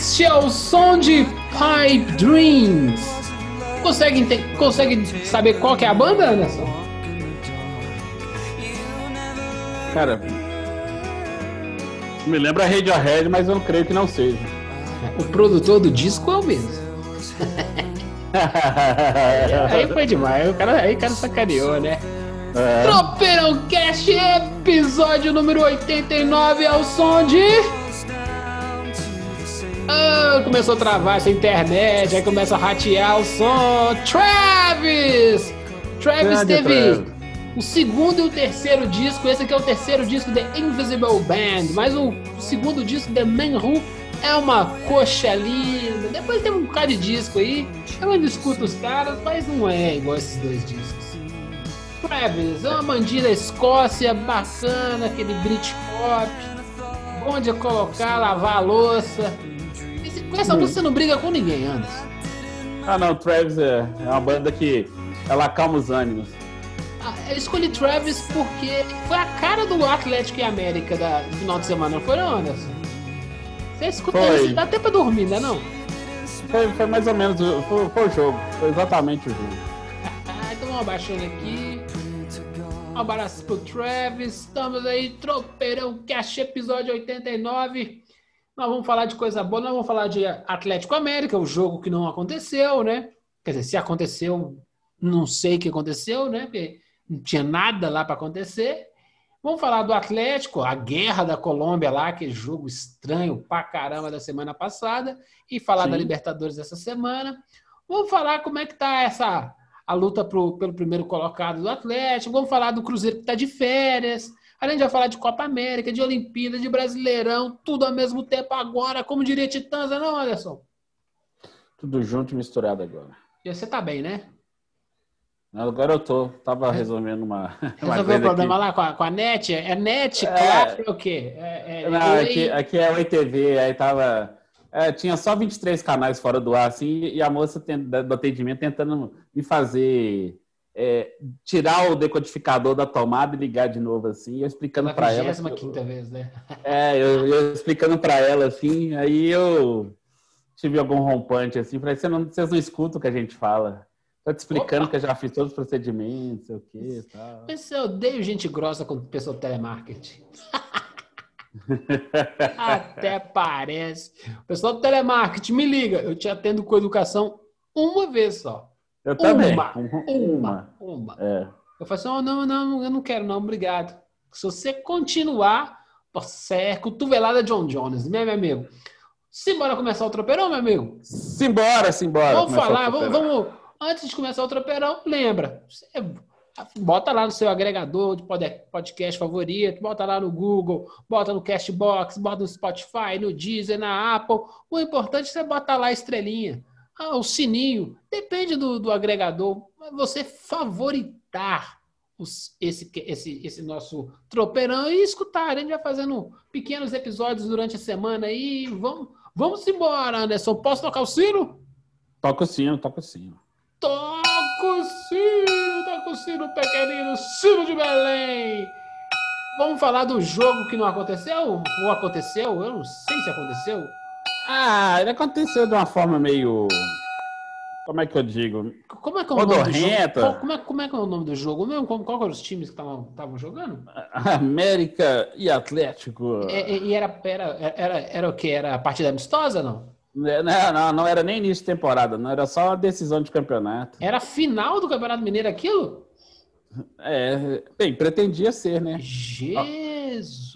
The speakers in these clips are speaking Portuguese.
Cast é o som de Pipe Dreams. Consegue, consegue saber qual que é a banda, Anderson? Cara, me lembra Radiohead, mas eu não creio que não seja. O produtor do disco é o mesmo. Aí foi demais, o cara, aí o cara sacaneou, né? É. Tropeirão Cast, episódio número 89, ao som de. Ah, começou a travar essa internet, aí começa a ratear o som. Travis! Travis Grande teve Travis. o segundo e o terceiro disco. Esse aqui é o terceiro disco The Invisible Band, mas o segundo disco The Man Who é uma coxa linda. Depois tem um bocado de disco aí. Eu ainda escuto os caras, mas não é igual esses dois discos. Travis, é uma bandida Escócia bacana, aquele Britpop, bom de colocar, lavar a louça. Com essa música você não briga com ninguém, Anderson. Ah não, Travis é, é uma banda que ela acalma os ânimos. Ah, Eu escolhi Travis porque foi a cara do Atlético e América da, do final de semana, não foi não, Anderson? Você escuta Foi. isso, dá até pra dormir, né não? Foi, foi mais ou menos, o- foi, foi o jogo, foi exatamente o jogo. Então vamos abaixando aqui. Um abraço pro Travis. Estamos aí, Tropeirão Cash, episódio 89. Nós vamos falar de coisa boa, nós vamos falar de Atlético América, o jogo que não aconteceu, né? Quer dizer, se aconteceu, não sei o que aconteceu, né? Porque não tinha nada lá para acontecer. Vamos falar do Atlético, a guerra da Colômbia lá, aquele jogo estranho pra caramba da semana passada, e falar Sim. da Libertadores essa semana. Vamos falar como é que tá essa a luta pro- pelo primeiro colocado do Atlético. Vamos falar do Cruzeiro que está de férias. Além de falar de Copa América, de Olimpíada, de Brasileirão, tudo ao mesmo tempo agora, como diria Titãs, não, Anderson? Tudo junto e misturado agora. E você tá bem, né? Agora eu tô, tava resolvendo uma. Resolveu o problema aqui. lá com a, com a net? É net, É. claro, é o quê? É, é, Não, aqui, aqui é o ETV, aí tava. é, tinha só 23 canais fora do ar, assim, e a moça tem- do atendimento tentando me fazer é, tirar o decodificador da tomada e ligar de novo, assim, eu explicando para ela. 25 vez, né? É, eu, eu explicando para ela, assim, aí eu tive algum rompante, assim, falei, "Você não- vocês não escutam o que a gente fala. Tô te explicando Opa! que eu já fiz todos os procedimentos, sei o quê e tal. Mas eu odeio gente grossa com pessoa de telemarketing. Até parece. Pessoal do telemarketing, me liga. Eu te atendo com educação uma vez só. Eu também. Uma. Uma. Uma. É. Eu falo assim, oh, não, não, eu não quero não, obrigado. Se você continuar, você é cotovelada John Jones, né, meu amigo? Simbora começar o tropeirão, meu amigo? Simbora, simbora. Vamos falar, vamos, vamos- Antes de começar o tropeirão, lembra. Bota lá no seu agregador de pod- podcast favorito, bota lá no Google, bota no Cashbox, bota no Spotify, no Deezer, na Apple. O importante é você botar lá a estrelinha, ah, o sininho. Depende do, do agregador. Mas você favoritar os- esse, esse, esse nosso tropeirão e escutar. A gente vai fazendo pequenos episódios durante a semana aí. Vamos, vamos embora, Anderson. Posso tocar o sino? Toca o sino, toca o sino. Toca o sino, toca o sino pequenino, sino de Belém. Vamos falar do jogo que não aconteceu? Ou aconteceu? Eu não sei se aconteceu. Ah, ele aconteceu de uma forma meio. Como é que eu digo? Como é que é o nome do jogo? Qual- Como é, como é que é o nome do jogo mesmo? Como, qual eram os times que estavam jogando? América e Atlético. É, é, E era, era, era, era o quê? Era a partida amistosa, não? Não, não, não era nem início de temporada, não era só uma decisão de campeonato. Era a final do Campeonato Mineiro aquilo? É, bem, pretendia ser, né? Jesus!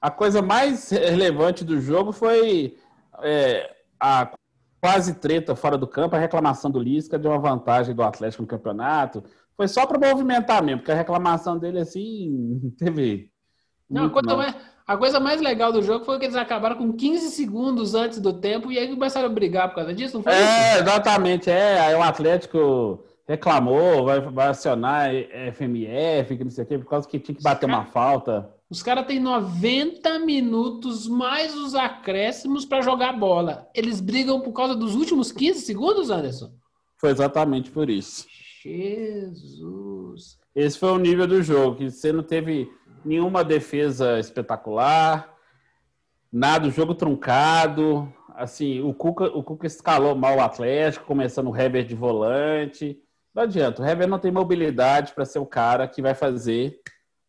A coisa mais relevante do jogo foi é, a quase treta fora do campo, a reclamação do Lisca de uma vantagem do Atlético no campeonato. foi só para movimentar mesmo, porque a reclamação dele assim teve. Não, a, coisa não. mais, a coisa mais legal do jogo foi que eles acabaram com 15 segundos antes do tempo e aí começaram a brigar por causa disso, não foi isso? É, exatamente, é. Aí o Atlético reclamou, vai, vai acionar FMF, que não sei o quê, por causa que tinha que bater uma falta. Os caras têm 90 minutos mais os acréscimos para jogar bola. Eles brigam por causa dos últimos 15 segundos, Anderson? Foi exatamente por isso. Jesus. Esse foi o nível do jogo, que você não teve nenhuma defesa espetacular, nada, o jogo truncado. Assim, o Cuca, o Cuca escalou mal o Atlético, começando o Hever de volante. Não adianta, o Hever não tem mobilidade para ser o cara que vai fazer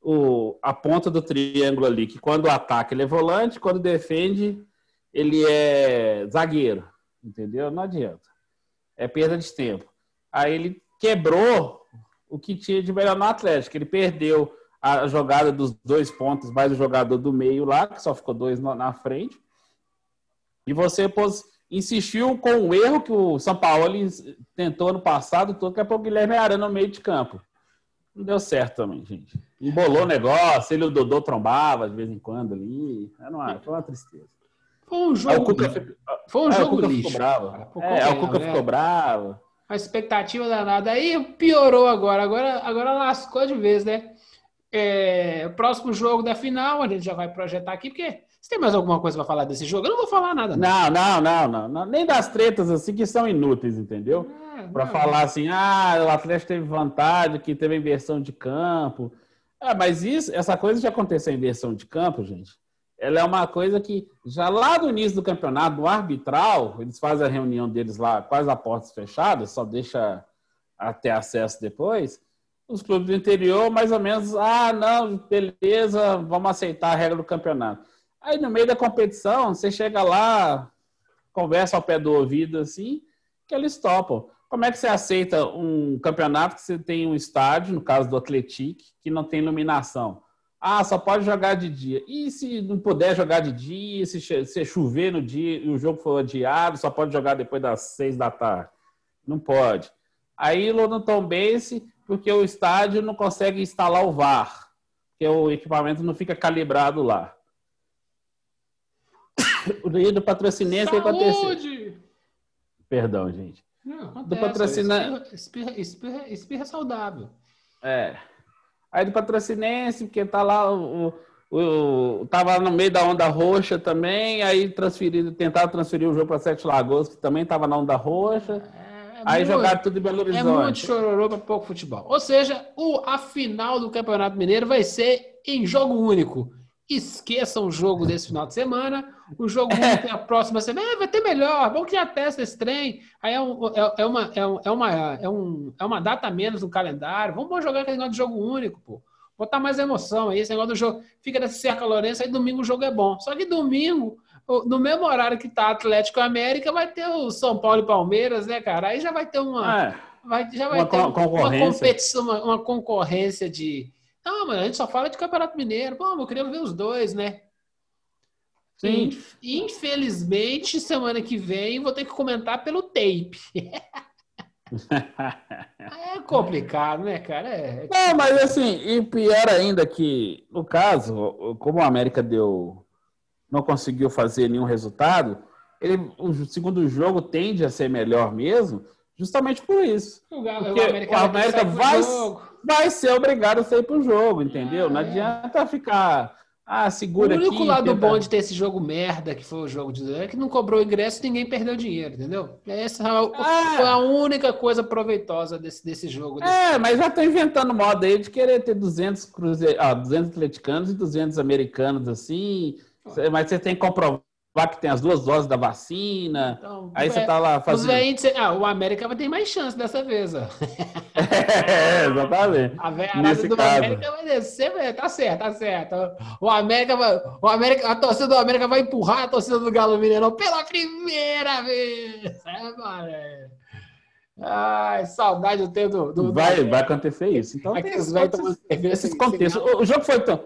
o, a ponta do triângulo ali, que quando ataca ele é volante, quando defende ele é zagueiro, entendeu? Não adianta. É perda de tempo. Aí ele quebrou o que tinha de melhor no Atlético. Ele perdeu a jogada dos dois pontos, mais o jogador do meio lá, que só ficou dois na- frente. E você pôs, insistiu com o erro que o São Paulo tentou no passado, todo que é o Guilherme Arana no meio de campo. Não deu certo também, gente. Embolou o negócio, ele e o Dodô trombava de vez em quando ali. Era uma, foi uma tristeza. Foi um Aí jogo, o Cuca, lixo. ficou- foi um é, o jogo Cuca lixo. ficou bravo. cara, É, aí o Cuca né? ficou bravo. A expectativa danada. Aí piorou agora. Agora, agora lascou de vez, né? É, próximo jogo da final, a gente já vai projetar aqui, porque você tem mais alguma coisa para falar desse jogo? Eu não vou falar nada. Não, não, não, não, não. Nem das tretas assim que são inúteis, entendeu? É, Para falar assim, ah, o Atlético teve vantagem, que teve inversão de campo. Ah, mas isso, essa coisa de acontecer a inversão de campo, gente, ela é uma coisa que já lá no início do campeonato, no arbitral, eles fazem a reunião deles lá quase a portas fechadas, só deixa até acesso depois. Os clubes do interior, mais ou menos, ah, não, beleza, vamos aceitar a regra do campeonato. Aí no meio da competição, você chega lá, conversa ao pé do ouvido assim, que eles topam. Como é que você aceita um campeonato que você tem um estádio, no caso do Atlético, que não tem iluminação? Ah, só pode jogar de dia. E se não puder jogar de dia, se, se chover no dia e o jogo for adiado, só pode jogar depois das seis da tarde? Não pode. Aí no Tom Bense, porque o estádio não consegue instalar o VAR, porque o equipamento não fica calibrado lá. Do Patrocinense, que aconteceu? Saúde! Perdão, gente. Não, acontece. Do patrocina- Espirra, espirra, espirra, saudável. É. Aí do Patrocinense, porque tá lá o, o, o- tava no meio da onda roxa também, aí transferido, tentaram transferir o jogo para Sete Lagoas, que também tava na onda roxa. É, aí muito- jogaram tudo em Belo É muito Horizonte. chororô para pouco futebol. Ou seja, o, a final do Campeonato Mineiro vai ser em jogo único. Esqueçam o jogo desse final de semana. O jogo único é a próxima semana. É, vai ter melhor. Vamos que já testa esse trem. Aí é, um- é- é uma, é, um- é uma, é, um- é uma data menos no calendário. Vamos jogar aquele negócio de jogo único, pô. Botar mais emoção aí. Esse negócio do jogo. Fica nessa cerca Lourenço, aí domingo o jogo é bom. Só que domingo, no mesmo horário que tá Atlético América, vai ter o São Paulo e Palmeiras, né, cara? Aí já vai ter uma. É, Vai, já vai Uma ter uma concorrência. competição, uma, uma concorrência de. Não, mas a gente só fala de Campeonato Mineiro. Pô, eu queria ver os dois, né? sim. Inf- Infelizmente, semana que vem vou ter que comentar pelo tape. É complicado, né, cara? É, Não, mas assim, e pior ainda que, no caso, como o América deu, não conseguiu fazer nenhum resultado, ele, o segundo jogo tende a ser melhor mesmo, justamente por isso. o, Galo- o América, o América vai-. Vai ser obrigado a sair pro jogo, entendeu? Ah, não é. adianta ficar, ah, O segura aqui. único lado tenta- bom de ter esse jogo merda, que foi o jogo de é que não cobrou ingresso e ninguém perdeu dinheiro, entendeu? Essa Ah. foi a única coisa proveitosa desse, desse jogo. desse- É, mas já estão inventando moda aí de querer ter 200 cruze... ah, 200 atleticanos e 200 americanos assim. Mas você tem que comprovar que tem as duas doses da vacina. Então, Aí você é, tá lá fazendo. ah, o América vai ter mais chance dessa vez, ó. É, exatamente. A Nesse do caso. América vai descer, tá certo, tá certo. O América vai, o América, a torcida do América vai empurrar a torcida do Galo Mineirão pela primeira vez. É, mano. Ai, saudade do tempo do, do Vai, do- vai acontecer isso. Então, tem Aqueles esses, esses contextos. o jogo foi tão.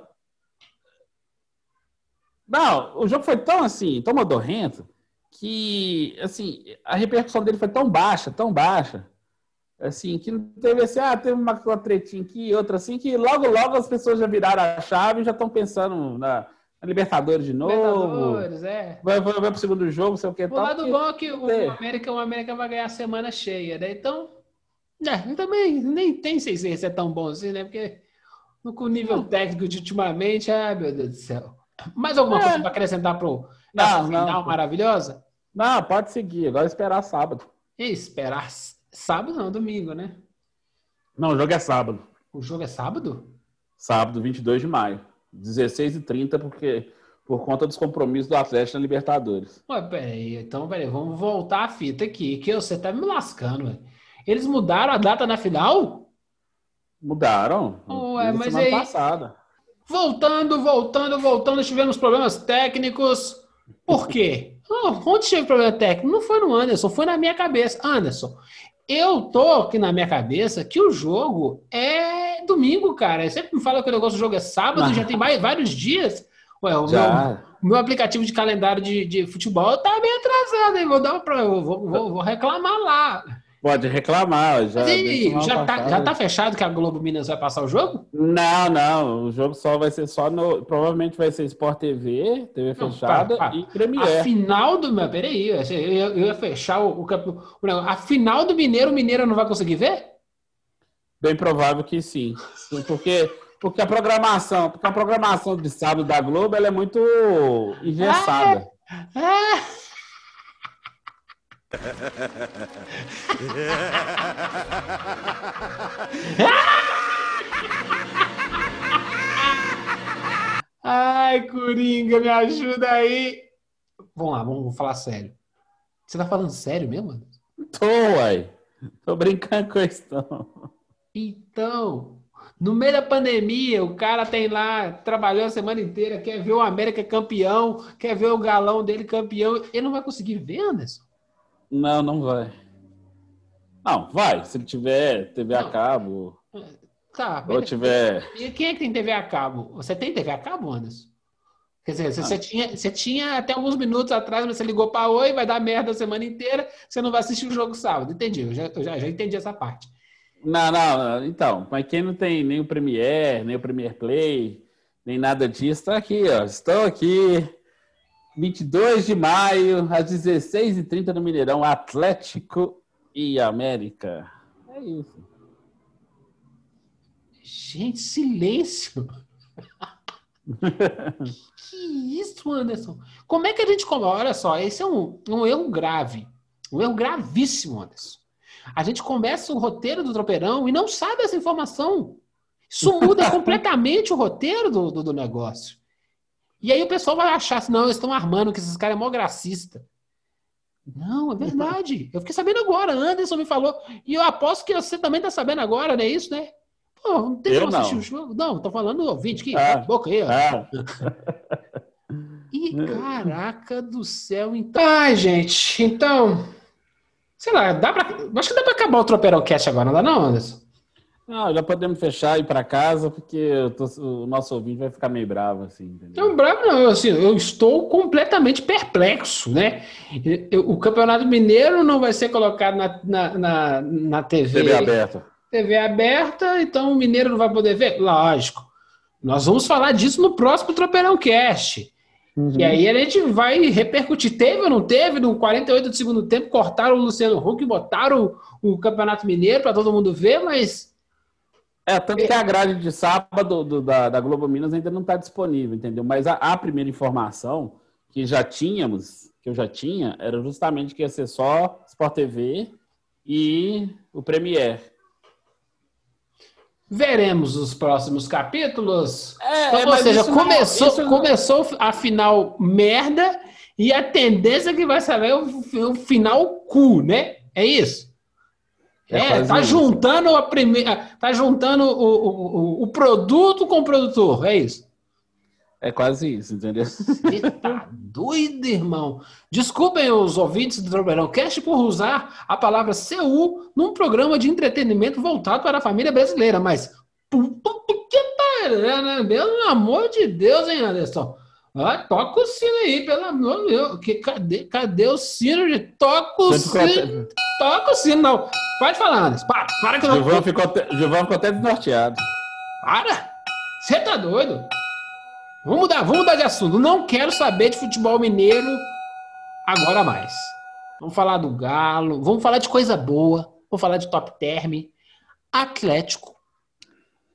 Não, o jogo foi tão assim, tão modorrento, que assim, a repercussão dele foi tão baixa, tão baixa. Assim, que não teve assim, ah, teve uma, uma tretinha aqui, outra assim, que logo, logo as pessoas já viraram a chave e já estão pensando na, na Libertadores de novo. Libertadores, é. Vai, vai, vai pro segundo jogo, sei o que O tal. lado bom é que o É. América, o América vai ganhar a semana cheia, né? Então, é, também nem tem sei se é tão bom assim, né? Porque com o nível técnico de ultimamente, ai meu Deus do céu. Mais alguma É. coisa para acrescentar pro essa Não, não. final maravilhosa? Não, pode seguir, agora esperar sábado. E esperar sábado, não, domingo, né? Não, o jogo é sábado. O jogo é sábado? Sábado, 22 de maio. 16 e 30 porque, por conta dos compromissos do Atlético na Libertadores. Ué, peraí, então, peraí, vamos voltar a fita aqui, que você tá me lascando, velho. Eles mudaram a data na final? Mudaram. Ué, mas semana aí- passada. Voltando, voltando, voltando, tivemos problemas técnicos. Por quê? Ah, onde teve problema técnico? Não foi no Anderson, foi na minha cabeça. Anderson, eu tô aqui na minha cabeça que o jogo é domingo, cara. Você sempre me fala que o negócio do jogo é sábado, Ah. já tem mais, vários dias. Ué, o meu, meu aplicativo de calendário de, de futebol tá meio atrasado, hein? Vou, dar uma, eu vou, vou- vou reclamar lá. Pode reclamar. Já, Mas já, tá, já tá fechado que a Globo Minas vai passar o jogo? Não, não. O jogo só vai ser só no. Provavelmente vai ser Sport TV, TV Não, fechada para, para. e A Premiere. final do. Mas peraí, eu ia, eu ia fechar o, o, campe- o negócio. A final do Mineiro, o Mineiro não vai conseguir ver? Bem provável que sim. Porque, porque a programação, porque a programação de sábado da Globo ela é muito engessada. Ah! Ai, Coringa, me ajuda aí. Vamos lá, vamos falar sério. Você tá falando sério mesmo? Tô, uai. Tô brincando com isso, não. Então, no meio da pandemia, o cara tem lá, trabalhou a semana inteira, quer ver o América campeão, quer ver o galão dele campeão. Ele não vai conseguir ver, Anderson? Não, não vai. Não, vai. Se ele tiver TV a Não. cabo, Tá, ou tiver. E quem é que tem TV a cabo? Você tem TV a cabo, Anderson? Quer dizer, você, Ah. tinha, você tinha até alguns minutos atrás, mas você ligou para Oi, vai dar merda a semana inteira, você não vai assistir o jogo sábado. Entendi, eu já, eu já, já entendi essa parte. Não, não, não. Então, mas quem não tem nem o Premiere, nem o Premiere Play, nem nada disso, tá aqui, ó. Estou aqui. 22 de maio, às 16h30 no Mineirão, Atlético e América. É isso. Gente, silêncio. que isso, Anderson? Como é que a gente. come- Olha só, esse é um, um erro grave. Um erro gravíssimo, Anderson. A gente começa o roteiro do tropeirão e não sabe essa informação. Isso muda completamente o roteiro do, do, do negócio. E aí o pessoal vai achar assim, não, eles estão armando que esses caras é mó gracista. Não, é verdade. Eu fiquei sabendo agora. Anderson me falou. E eu aposto que você também está sabendo agora, não é isso, né? Pô, não tem como assistir o jogo. Não, tô falando do ouvinte aqui. Ah. A boca aí, ó. Ah, Ih, caraca do céu, então. Ai, gente, então. Sei lá, dá pra. Acho que dá pra acabar o Tropeirão Cast agora, não dá, não, Anderson? Não, já podemos fechar e ir para casa, porque tô- o nosso ouvinte vai ficar meio bravo, assim, entendeu? Não, bravo não, assim, eu estou completamente perplexo, né? O Campeonato Mineiro não vai ser colocado na, na, na, na TV, TV aberta. TV aberta, então o Mineiro não vai poder ver? Lógico. Nós vamos falar disso no próximo Tropeirão Cast. E aí a gente vai repercutir. Teve ou não teve? No 48 do segundo tempo, cortaram o Luciano Huck, botaram o, o Campeonato Mineiro para todo mundo ver, mas. É, tanto que a grade de sábado do- da, da Globo Minas ainda não está disponível, entendeu? Mas a, a primeira informação que já tínhamos, que eu já tinha, era justamente que ia ser só Sport TV e o Premiere. Veremos os próximos capítulos. É, Então, é, ou seja, isso não- começou, não- começou a final merda e a tendência é que vai saber o, o final cu, né? É isso? É É, tá isso. juntando a primeira. Tá juntando o, o, o- produto com o produtor, é isso? É quase isso, entendeu? Você tá doido, irmão? Desculpem os ouvintes do Tropeirão Cast por usar a palavra CU num programa de entretenimento voltado para a família brasileira, mas puta que pariu, né? Pelo amor de Deus, hein, Anderson? Ah, toca o sino aí, pelo amor de Deus. Que, cadê, cadê o sino de toca o sino? Toca o sino, não. Pode falar, Anderson. Para, para que eu não. Gilvan ficou, até- Gilvan ficou até desnorteado. Para! Você tá doido? Vamos mudar, vamos mudar de assunto. Não quero saber de futebol mineiro agora mais. Vamos falar do Galo, vamos falar de coisa boa, vamos falar de top term. Atlético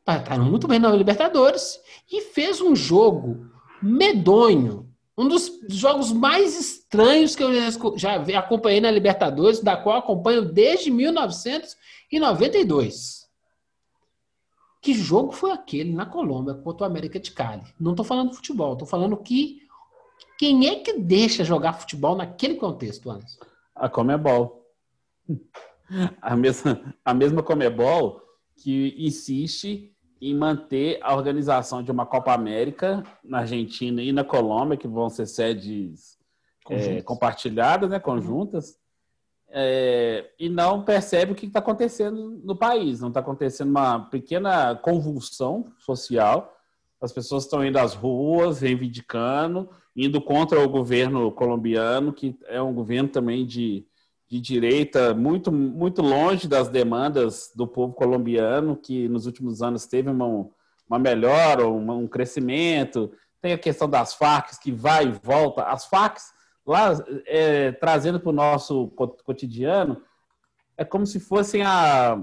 tá, tá muito bem na Libertadores e fez um jogo medonho. Um dos jogos mais estranhos que eu já acompanhei na Libertadores, da qual acompanho desde 1992. Que jogo foi aquele na Colômbia contra o América de Cali? Não estou falando de futebol, estou falando que quem é que deixa jogar futebol naquele contexto, Anderson? A Comebol. A mesma, a mesma Comebol que insiste em manter a organização de uma Copa América na Argentina e na Colômbia, que vão ser sedes é, compartilhadas, né, conjuntas, é, e não percebe o que está acontecendo no país. Não está acontecendo uma pequena convulsão social. As pessoas estão indo às ruas, reivindicando, indo contra o governo colombiano, que é um governo também de, de direita, muito, muito longe das demandas do povo colombiano, que nos últimos anos teve uma, uma melhora, uma- um crescimento. Tem a questão das Farc, que vai e volta. As Farc, lá, é, trazendo para o nosso co- cotidiano, é como se fossem a,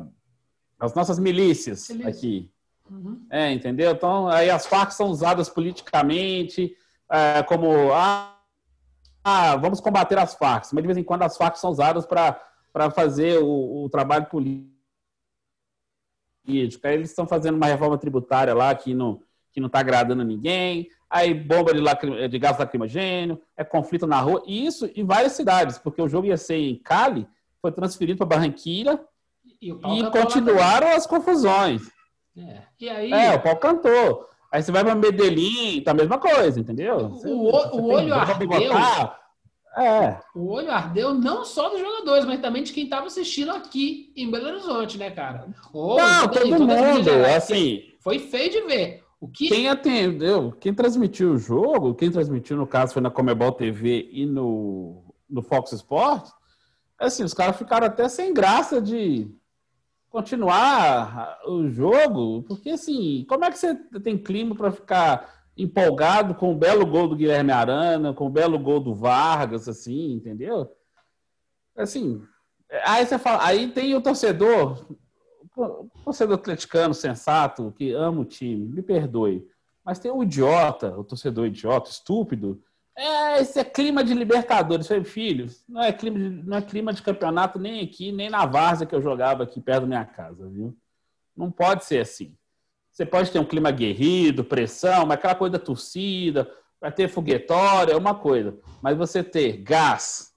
as nossas milícias Milícia. aqui. Uhum. É, entendeu? Então, aí as Farc são usadas politicamente é, como ah, ah, vamos combater as Farc, mas de vez em quando as Farc são usadas para fazer o, o trabalho político. Aí eles estão fazendo uma reforma tributária lá que não que não está agradando ninguém, aí bomba de, lacrim- de gás lacrimogênio, é conflito na rua, e isso em várias cidades, porque o jogo ia ser em Cali, foi transferido para Barranquilha E, e continuaram as confusões. É. E aí, É, o pau cantou. Aí você vai pra Medellín, tá a mesma coisa, entendeu? O- Você- o o- você o tem olho ardeu. É, o olho ardeu não só dos jogadores, mas também de quem estava assistindo aqui em Belo Horizonte, né, cara? Ou não, em todo mídias mundo, gerais. assim, Foi feio de ver. O que quem atendeu, quem transmitiu o jogo, quem transmitiu, no caso, foi na Comebol TV e no, no Fox Sports, assim, os caras ficaram até sem graça de continuar o jogo, porque, assim, como é que você tem clima para ficar empolgado com o belo gol do Guilherme Arana, com o belo gol do Vargas, assim, entendeu? Assim, aí você fala, aí tem o torcedor, o torcedor atleticano sensato, que ama o time, me perdoe, mas tem o idiota, o torcedor idiota, estúpido, é, esse é clima de Libertadores. Falei, filho, não é, clima de, não é clima de campeonato nem aqui, nem na várzea que eu jogava aqui perto da minha casa, viu? Não pode ser assim. Você pode ter um clima aguerrido, pressão, mas aquela coisa da torcida, vai ter foguetória, é uma coisa. Mas você ter gás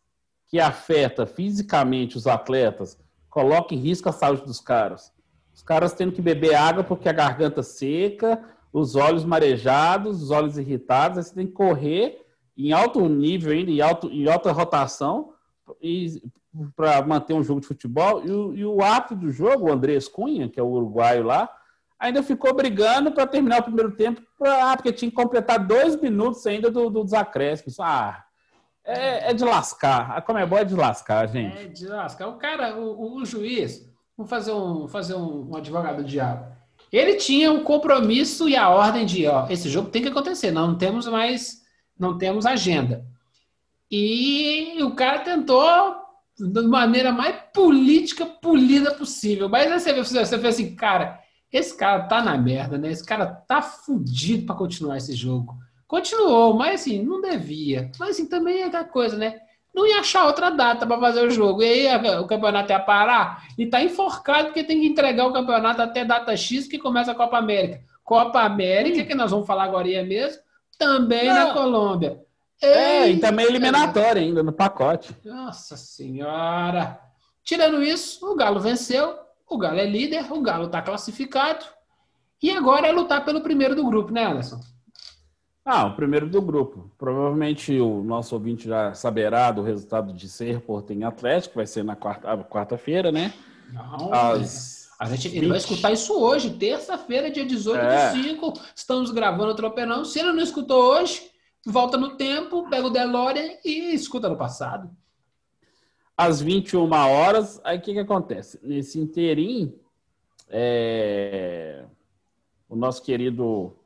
que afeta fisicamente os atletas, coloca em risco a saúde dos caras. Os caras tendo que beber água porque a garganta seca, os olhos marejados, os olhos irritados, aí você tem que correr em alto nível ainda, em, alto, em alta rotação, para manter um jogo de futebol. E o, e o árbitro do jogo, o Andrés Cunha, que é o uruguaio lá, ainda ficou brigando para terminar o primeiro tempo, pra, ah, porque tinha que completar dois minutos ainda do, do desacréscimo. Ah, é, é de lascar. A Comebol é de lascar, gente. É de lascar. O cara, o, o- o juiz, vamos fazer um, fazer um, um advogado do diabo. Ele tinha um compromisso e a ordem de, ó, esse jogo tem que acontecer, não, não temos mais, não temos agenda. E o cara tentou da maneira mais política, polida possível. Mas aí você vê, você vê assim, cara, esse cara tá na merda, né? Esse cara tá fudido para continuar esse jogo. Continuou, mas assim, não devia. Mas assim, também é aquela coisa, né? Não ia achar outra data para fazer o jogo. E aí o campeonato ia parar e tá enforcado porque tem que entregar o campeonato até data X que começa a Copa América. Copa América, que nós vamos falar agora mesmo, também na Não. Colômbia. É, e também eliminatória ainda no pacote. Nossa Senhora! Tirando isso, o Galo venceu, o Galo é líder, o Galo está classificado. E agora é lutar pelo primeiro do grupo, né, Anderson? Ah, o primeiro do grupo. Provavelmente o nosso ouvinte já saberá do resultado de Serra em Atlético, vai ser na quarta- ah, quarta-feira, né? Não, Às a gente, ele vai 20. escutar isso hoje, terça-feira, dia 18 É. de 5. Estamos gravando o Tropeirão. Se ele não escutou hoje, volta no tempo, pega o DeLorean e escuta no passado. às 21 horas. Aí o que, que acontece? Nesse inteirinho, é, o nosso querido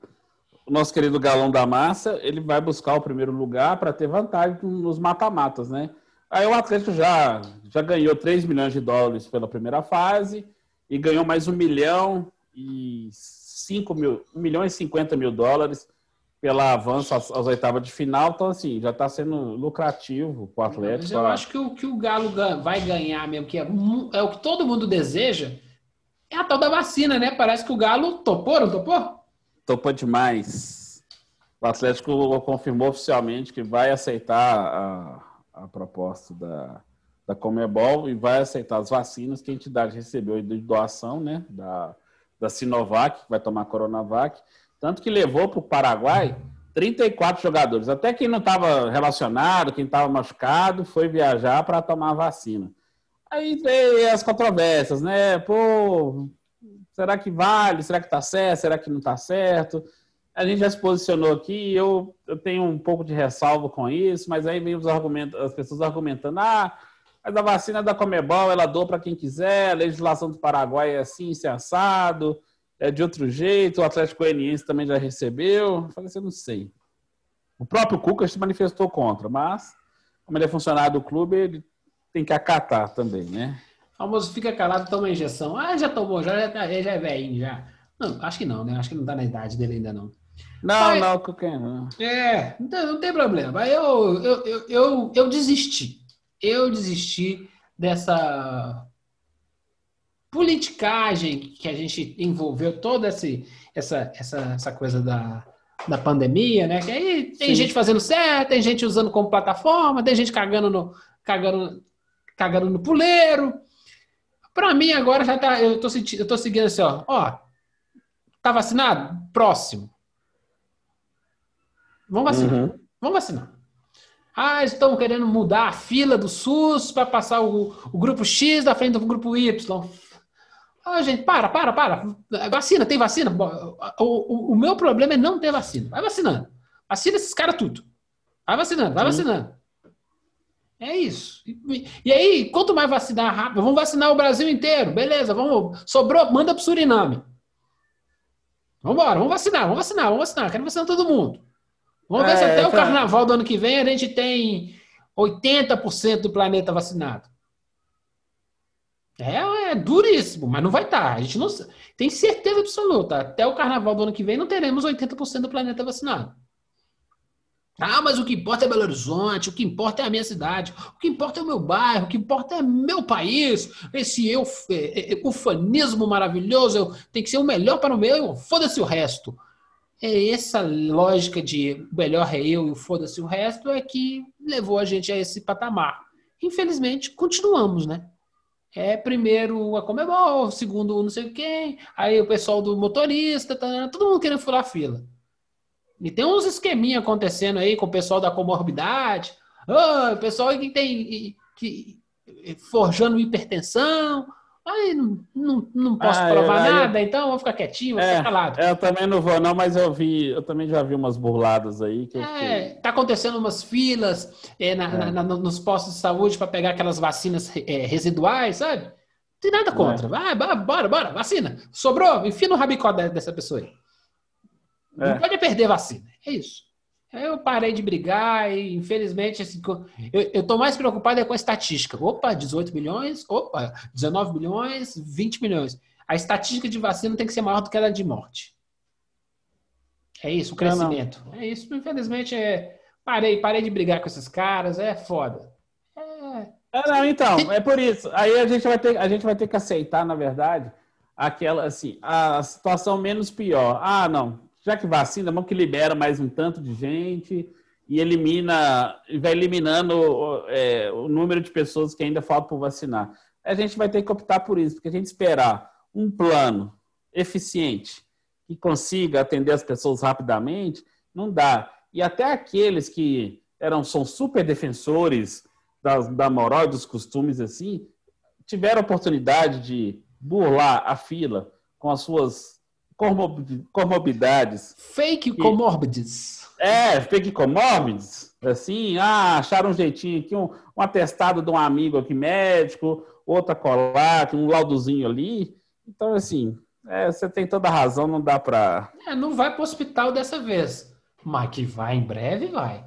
o nosso querido Galão da Massa, ele vai buscar o primeiro lugar para ter vantagem nos mata-matas, né? Aí o Atlético já, já ganhou 3 milhões de dólares pela primeira fase e ganhou mais 1 milhão e 5 mil, 1 milhão e 50 mil dólares pela avanço às, às oitavas de final. Então, assim, já está sendo lucrativo para o Atlético. Mas eu acho que o que o Galo vai ganhar mesmo, que é, é o que todo mundo deseja, é a tal da vacina, né? Parece que o Galo topou, não topou? Topou demais. O Atlético confirmou oficialmente que vai aceitar a, a proposta da, da Comebol e vai aceitar as vacinas que a entidade recebeu de doação, né? Da, da Sinovac, que vai tomar Coronavac. Tanto que levou para o Paraguai 34 jogadores. Até quem não estava relacionado, quem estava machucado, foi viajar para tomar a vacina. Aí veio as controvérsias, né? Pô, será que vale? Será que está certo? Será que não está certo? A gente já se posicionou aqui, eu, eu tenho um pouco de ressalvo com isso, mas aí vem os argumentos, as pessoas argumentando, ah, mas a vacina da Comebol, ela doa para quem quiser, a legislação do Paraguai é assim, se é assado, é de outro jeito, o Atlético Goianiense também já recebeu. Eu falei assim, eu não sei. O próprio Cuca se manifestou contra, mas como ele é funcionário do clube, ele tem que acatar também, né? O famoso fica calado, toma injeção. Ah, já tomou, já, já, já é velhinho, já. Não, acho que não, né? Acho que não tá na idade dele ainda, não. Não, Mas, não, Cuca não. É, não, não tem problema. Eu, eu, eu, eu, eu desisti. Eu desisti dessa politicagem que a gente envolveu toda esse, essa, essa, essa coisa da, da pandemia, né? Que aí tem Sim. gente fazendo certo, tem gente usando como plataforma, tem gente cagando no, cagando, cagando no puleiro. Para mim, agora já tá. Eu tô, eu tô seguindo assim, ó. Ó, tá vacinado? Próximo. Vamos vacinar. Uhum. Vamos vacinar. Ah, estão querendo mudar a fila do SUS para passar o, o grupo X da frente do grupo Y. Ah, gente, para, para, para. Vacina, tem vacina? O, o, o, meu problema é não ter vacina. Vai vacinando. Vacina esses caras tudo. Vai vacinando, vai vacinando. É isso. E, e, aí, quanto mais vacinar rápido, vamos vacinar o Brasil inteiro. Beleza, vamos. Sobrou, manda pro Suriname. Vamos embora, vamos vacinar, vamos vacinar, vamos vacinar. Quero vacinar todo mundo. Vamos ver é, se até o carnaval do ano que vem a gente tem 80% do planeta vacinado. É, é, duríssimo, mas não vai estar. Tá. A gente não tem certeza absoluta. Até o carnaval do ano que vem não teremos 80% do planeta vacinado. Ah, mas o que importa é Belo Horizonte, o que importa é a minha cidade, o que importa é o meu bairro, o que importa é meu país. Esse eu, é, é, ufanismo maravilhoso, eu, tem que ser o melhor para o meu, foda-se o resto. É essa lógica de melhor é eu e foda-se o resto é que levou a gente a esse patamar. Infelizmente, continuamos, né? é primeiro a Comebol, segundo não sei quem, aí o pessoal do motorista, tá, todo mundo querendo furar fila. E tem uns esqueminha acontecendo aí com o pessoal da comorbidade, oh, o pessoal que tem que, forjando hipertensão, Aí não, não, não posso ah, provar eu, nada, eu, então vou ficar quietinho, vou é, ficar calado. Eu também não vou, não, mas eu vi, eu também já vi umas burladas aí. Que é, fiquei... tá acontecendo umas filas é, na, é. na, nos postos de saúde para pegar aquelas vacinas é, residuais, sabe? Não tem nada contra. É. Vai, bora, bora, bora, vacina. Sobrou, enfia no rabicó dessa pessoa aí. Não é. pode perder vacina. É isso. Eu parei de brigar e, infelizmente, assim, eu, estou mais preocupado é com a estatística. Opa, 18 milhões, opa, 19 milhões, 20 milhões. A estatística de vacina tem que ser maior do que a de morte. É isso, o crescimento. Não, não. É isso, infelizmente, é... parei, parei de brigar com esses caras, é foda. É... é, não, então, é por isso. Aí a gente vai ter, a gente vai ter que aceitar, na verdade, aquela, assim, a situação menos pior. Ah, não, já que vacina, vamos que libera mais um tanto de gente e elimina, vai eliminando é, o número de pessoas que ainda faltam por vacinar. A gente vai ter que optar por isso, porque a gente esperar um plano eficiente que consiga atender as pessoas rapidamente, não dá. E até aqueles que eram são super defensores da, da moral e dos costumes assim, tiveram oportunidade de burlar a fila com as suas comorbidades. Fake comorbidities. É, fake comorbidities. Assim, ah, acharam um jeitinho aqui, um, um atestado de um amigo aqui médico, outra colar, um laudozinho ali. Então, assim, é, você tem toda a razão, não dá para. É, não vai para o hospital dessa vez. Mas que vai em breve, vai.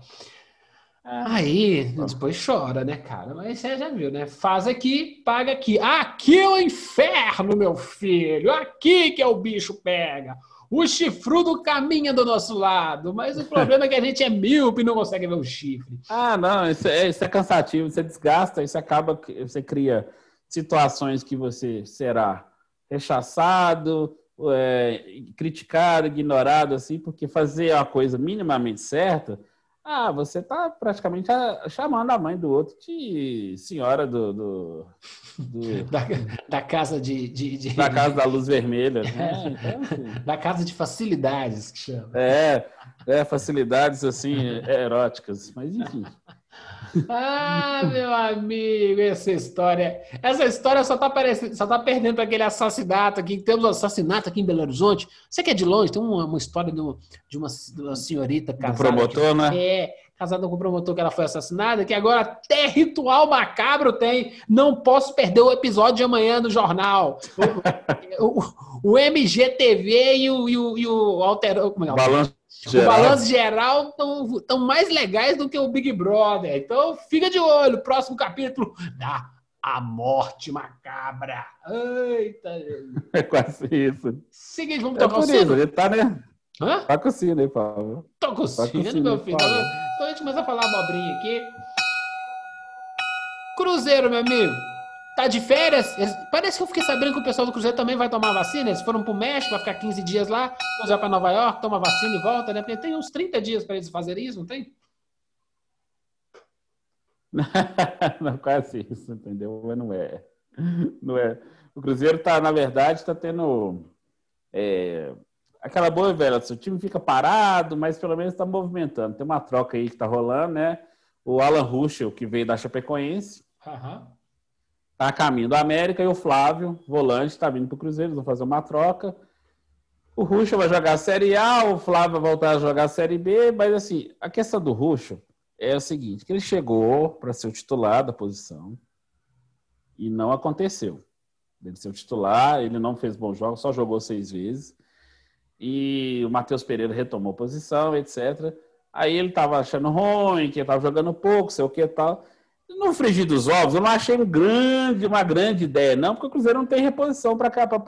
Aí, depois chora, né, cara? Mas você já viu, né? Faz aqui, paga aqui. Aqui é o inferno, meu filho. Aqui que é o bicho pega. O chifrudo caminha do nosso lado. Mas o problema é que a gente é míope e não consegue ver o chifre. Ah, não, isso é, isso é cansativo, você desgasta, isso acaba, você cria situações que você será rechaçado, é, criticado, ignorado, assim, porque fazer a coisa minimamente certa ah, você tá praticamente chamando a mãe do outro de senhora do. do, do... Da, da, casa de, de, de, Da casa da luz vermelha. Né? É, então, assim... Da casa de facilidades, que chama. É, é facilidades assim, eróticas. Mas enfim. Ah, meu amigo, essa história. Essa história só tá, parecendo, só tá perdendo para aquele assassinato aqui. Temos um assassinato aqui em Belo Horizonte. Você que é de longe, tem uma, uma história de, uma, de uma, senhorita casada. Do promotor, que, né? É, casada com o promotor que ela foi assassinada, que agora até ritual macabro tem. Não posso perder o episódio de amanhã no jornal. O, o, o MGTV e o, e o, e o. Como é? Balanço Geral. O balanço geral estão tão mais legais do que o Big Brother. Então fica de olho. Próximo capítulo da A Morte Macabra. Eita. É quase isso. Seguinte, vamos é tocar o sino? Ele tá, né? Hã? Tá com o sino aí, Paulo. Toca o sino, meu filho. Então a gente começa a falar abobrinha aqui. Cruzeiro, meu amigo. Tá de férias? Eles- Parece que eu fiquei sabendo que o pessoal do Cruzeiro também vai tomar vacina. Eles foram pro México, vai ficar 15 dias lá, depois vai pra Nova York, toma vacina e volta, né? Porque tem uns 30 dias para eles fazerem isso, não tem? não, quase isso, entendeu? Mas não é. Não é. O Cruzeiro tá, na verdade, tá tendo é, aquela boa velha. O time fica parado, mas pelo menos está movimentando. Tem uma troca aí que tá rolando, né? O Alan Ruschel, que veio da Chapecoense, Aham. Tá a caminho do América, e o Flávio, volante, tá vindo pro Cruzeiro, eles vão fazer uma troca. O Ruschel vai jogar a Série A, o Flávio vai voltar a jogar a Série B, mas assim, a questão do Ruschel é o seguinte, que ele chegou para ser o titular da posição e não aconteceu. Ele ser o titular, ele não fez bons jogos, só jogou seis vezes. E o Matheus Pereira retomou posição, etc. Aí ele tava achando ruim, que tava jogando pouco, sei o que tal. No frigir dos ovos, eu não achei um grande, uma grande ideia, não, porque o Cruzeiro não tem reposição para cá, para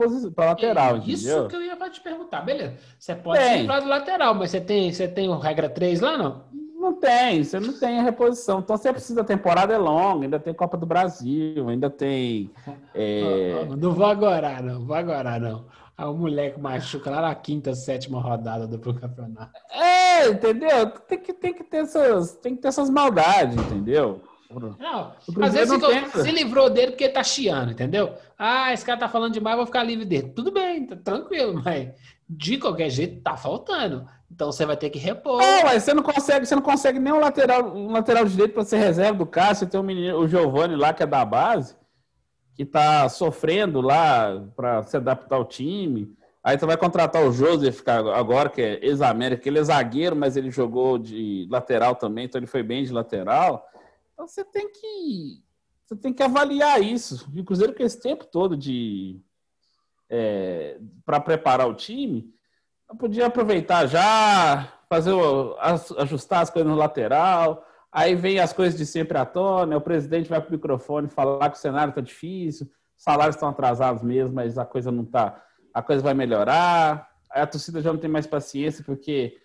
lateral, É Isso entendeu? que eu ia te perguntar. Beleza. Você pode Tem. ser do lateral, mas você tem, você tem o regra 3 lá, não? Não tem, você não tem a reposição. Então você precisa, a temporada é longa, ainda tem Copa do Brasil, ainda tem. é, ó, Não vou agora, não. Vou agora, não. Aí o moleque machuca lá na quinta, sétima rodada do campeonato. É, entendeu? Tem que, tem que ter essas, tem que ter essas maldades, entendeu? Não, às vezes não tenta. se livrou dele porque tá chiando, entendeu? Ah, esse cara tá falando demais, vou ficar livre dele. Tudo bem, tá tranquilo, mas de qualquer jeito tá faltando. Então você vai ter que repor. Não, mas você não consegue, você não consegue nem um lateral, um lateral direito para ser reserva do Cássio. Você tem um menino, o Giovani lá, que é da base, que tá sofrendo lá para se adaptar ao time. Aí tu vai contratar o Joseph agora, que é ex-América. Ele é zagueiro, mas ele jogou de lateral também, então ele foi bem de lateral. Então você tem que, você tem que avaliar isso. E o Cruzeiro com esse tempo todo de para preparar o time, podia aproveitar já, fazer ajustar as coisas no lateral. Aí vem as coisas de sempre à tona. O presidente vai para o microfone falar que o cenário está difícil, os salários estão atrasados mesmo, mas a coisa não está. A coisa vai melhorar. Aí a torcida já não tem mais paciência, porque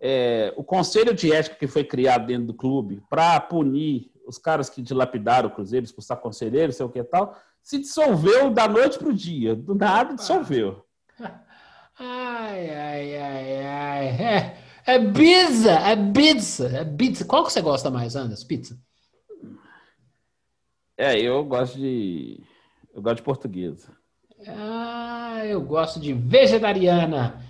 é, o conselho de ética que foi criado dentro do clube para punir os caras que dilapidaram o Cruzeiro, expulsar conselheiros, sei o que e tal, se dissolveu da noite para o dia. Do nada dissolveu. Ai, ai, ai, ai. É, é pizza, é pizza, é pizza. Qual que você gosta mais, Anderson? Pizza? É, eu gosto de. Eu gosto de portuguesa. Ah, eu gosto de vegetariana.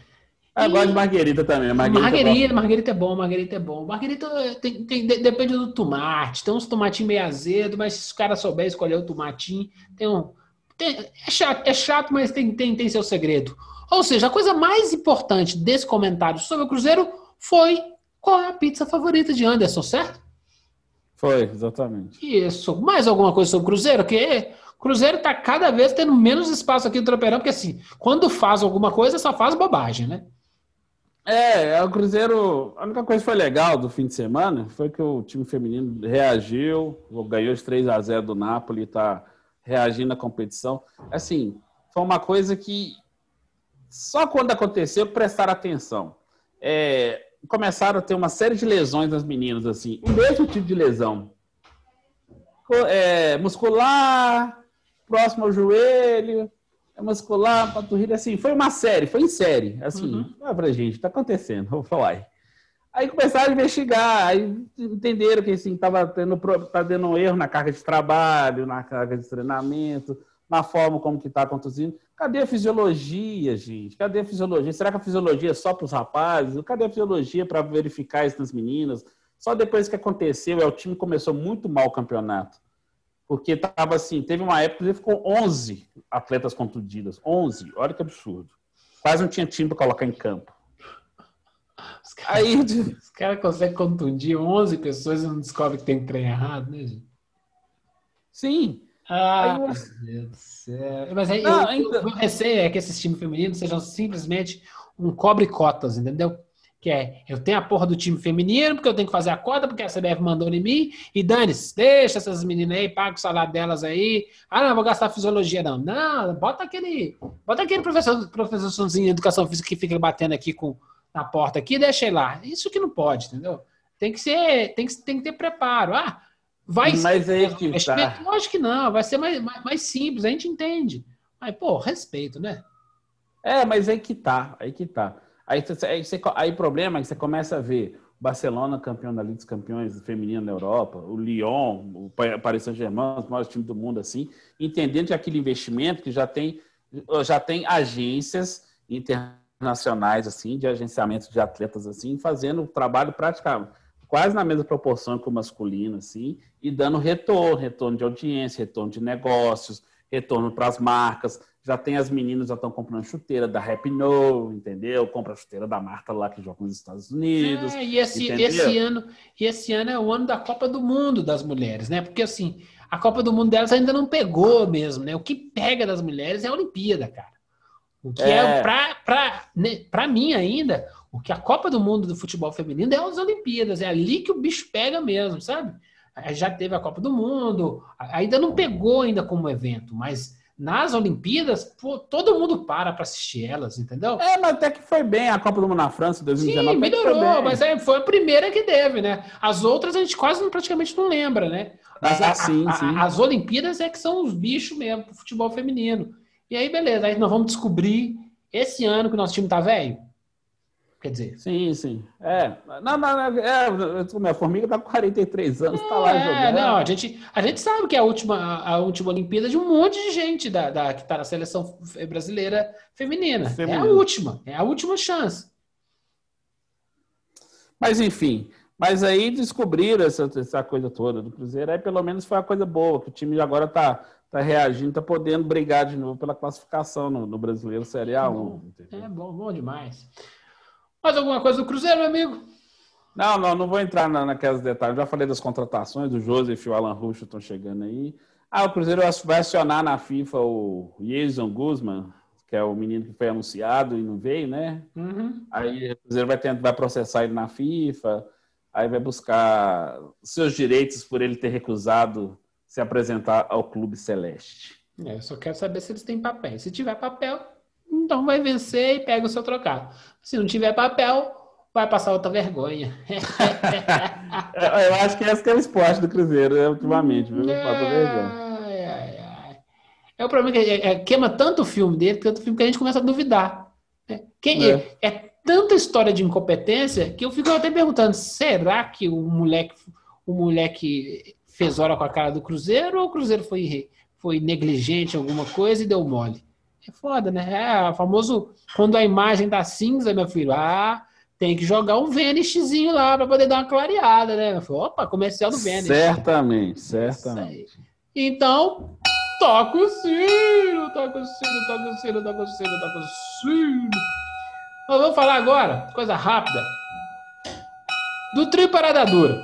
Ah, eu E- gosto de marguerita também. Marguerita, Marguerita, marguerita é bom, marguerita é bom. Marguerita tem, tem- de- depende do tomate. Tem uns tomatinhos meio azedo, mas se os caras souberem escolher o tomatinho, tem um. tem- é, chato, é chato, mas tem, tem, tem seu segredo. Ou seja, a coisa mais importante desse comentário sobre o Cruzeiro foi qual é a pizza favorita de Anderson, certo? Foi, exatamente. Isso. Mais alguma coisa sobre o Cruzeiro? Que Cruzeiro tá cada vez tendo menos espaço aqui no Tropeirão, porque assim, quando faz alguma coisa, só faz bobagem, né? É, é, o Cruzeiro. A única coisa que foi legal do fim de semana foi que o time feminino reagiu, ganhou de 3 a 0 do Napoli, tá reagindo à competição. Assim, foi uma coisa que só quando aconteceu prestaram atenção. É, começaram a ter uma série de lesões das meninas, assim, o mesmo tipo de lesão. É, muscular, próximo ao joelho, muscular, panturrilha, assim, foi uma série, foi em série, assim, uhum. ah, pra gente, tá acontecendo, vou falar. Aí começaram a investigar, aí entenderam que assim, tava tendo, tá tendo um erro na carga de trabalho, na carga de treinamento, na forma como que tá conduzindo. Cadê a fisiologia, gente? Cadê a fisiologia? Será que a fisiologia é só para os rapazes? Cadê a fisiologia para verificar isso nas meninas? Só depois que aconteceu, é, o time começou muito mal o campeonato. Porque tava assim, teve uma época que ficou 11 atletas contundidas. 11, olha que absurdo. Quase não tinha time para colocar em campo. Os caras Aí, os cara conseguem contundir 11 pessoas e não descobrem que tem trem errado, né, gente? Sim. Ah, aí, meu Deus do céu. Mas aí, não, eu, então... o receio é que esses times femininos sejam simplesmente um cobre-cotas, entendeu? Que é, eu tenho a porra do time feminino, porque eu tenho que fazer a cota, porque a CBF mandou em mim, e dane-se, deixa essas meninas aí, paga o salário delas aí. Ah, não, vou gastar fisiologia, não. Não, bota aquele. Bota aquele professor, professorzinho de educação física que fica batendo aqui com, na porta aqui, deixa ele lá. Isso que não pode, entendeu? Tem que ser, tem que, tem que ter preparo. Ah, vai Mas ser. É que tá. Eu acho que não, vai ser mais, mais, mais simples, a gente entende. Mas, pô, respeito, né? É, mas aí que tá, aí que tá. Aí, aí, aí problema é que você começa a ver Barcelona campeão da Liga dos Campeões feminino na Europa, o Lyon, o Paris Saint-Germain, os maiores times do mundo assim, entendendo que aquele investimento que já tem já tem agências internacionais assim, de agenciamento de atletas assim, fazendo o trabalho praticamente quase na mesma proporção que o masculino assim, e dando retorno, retorno de audiência, retorno de negócios, retorno para as marcas já tem as meninas já estão comprando chuteira da Happy No, entendeu? Compra a chuteira da Marta lá que joga nos Estados Unidos. É, e esse, esse ano, e esse ano é o ano da Copa do Mundo das mulheres, né? Porque assim, a Copa do Mundo delas ainda não pegou mesmo, né? O que pega das mulheres é a Olimpíada, cara. O que é, é para para né, mim ainda, o que a Copa do Mundo do futebol feminino é as Olimpíadas, é ali que o bicho pega mesmo, sabe? Já teve a Copa do Mundo, ainda não pegou ainda como evento, mas nas Olimpíadas, pô, todo mundo para para assistir elas, entendeu? É, mas até que foi bem a Copa do Mundo na França em 2019. Sim, melhorou, mas é, foi a primeira que teve, né? As outras a gente quase praticamente não lembra, né? Mas ah, a, sim, a, sim. as Olimpíadas é que são os bichos mesmo pro futebol feminino. E aí, beleza, aí nós vamos descobrir esse ano que o nosso time tá velho. Quer dizer. Sim, sim. É. Não, não, é, minha formiga tá com 43 anos, é, tá lá jogando. É, não, a gente, a gente sabe que é a última, a última Olimpíada de um monte de gente da, da que tá na seleção brasileira feminina. feminina. É a última, é a última chance. Mas enfim, mas aí descobriram essa, essa coisa toda do Cruzeiro, aí pelo menos foi uma coisa boa, que o time agora tá, tá reagindo, tá podendo brigar de novo pela classificação no, no Brasileiro Série A1. É bom, é bom, bom demais. Mais alguma coisa do Cruzeiro, meu amigo? Não, não, não vou entrar na, naqueles detalhes. Já falei das contratações, do Joseph e o Alan Russo estão chegando aí. Ah, o Cruzeiro vai acionar na FIFA o Jason Guzman, que é o menino que foi anunciado e não veio, né? Uhum. Aí o Cruzeiro vai, tentar, vai processar ele na FIFA, aí vai buscar seus direitos por ele ter recusado se apresentar ao Clube Celeste. É, eu só quero saber se eles têm papel. Se tiver papel, então vai vencer e pega o seu trocado. Se não tiver papel, vai passar outra vergonha. eu acho que esse que é o esporte do Cruzeiro, né, ultimamente, viu? Ai, ai, ai. É o problema que é, é, queima tanto o filme dele, tanto filme que a gente começa a duvidar. Né? Quem é. é tanta história de incompetência que eu fico até perguntando: será que o moleque, o moleque fez hora com a cara do Cruzeiro ou o Cruzeiro foi, foi negligente em alguma coisa e deu mole? É foda, né? É famoso quando a imagem tá cinza, meu filho. Ah, tem que jogar um Vanishzinho lá para poder dar uma clareada, né? Opa, comercial do Vanish. Certamente, certamente. Então, toca o sino, toca o sino, toca o sino, toca o sino, toca o sino. Mas vamos falar agora, coisa rápida. Do trio Parada Dura.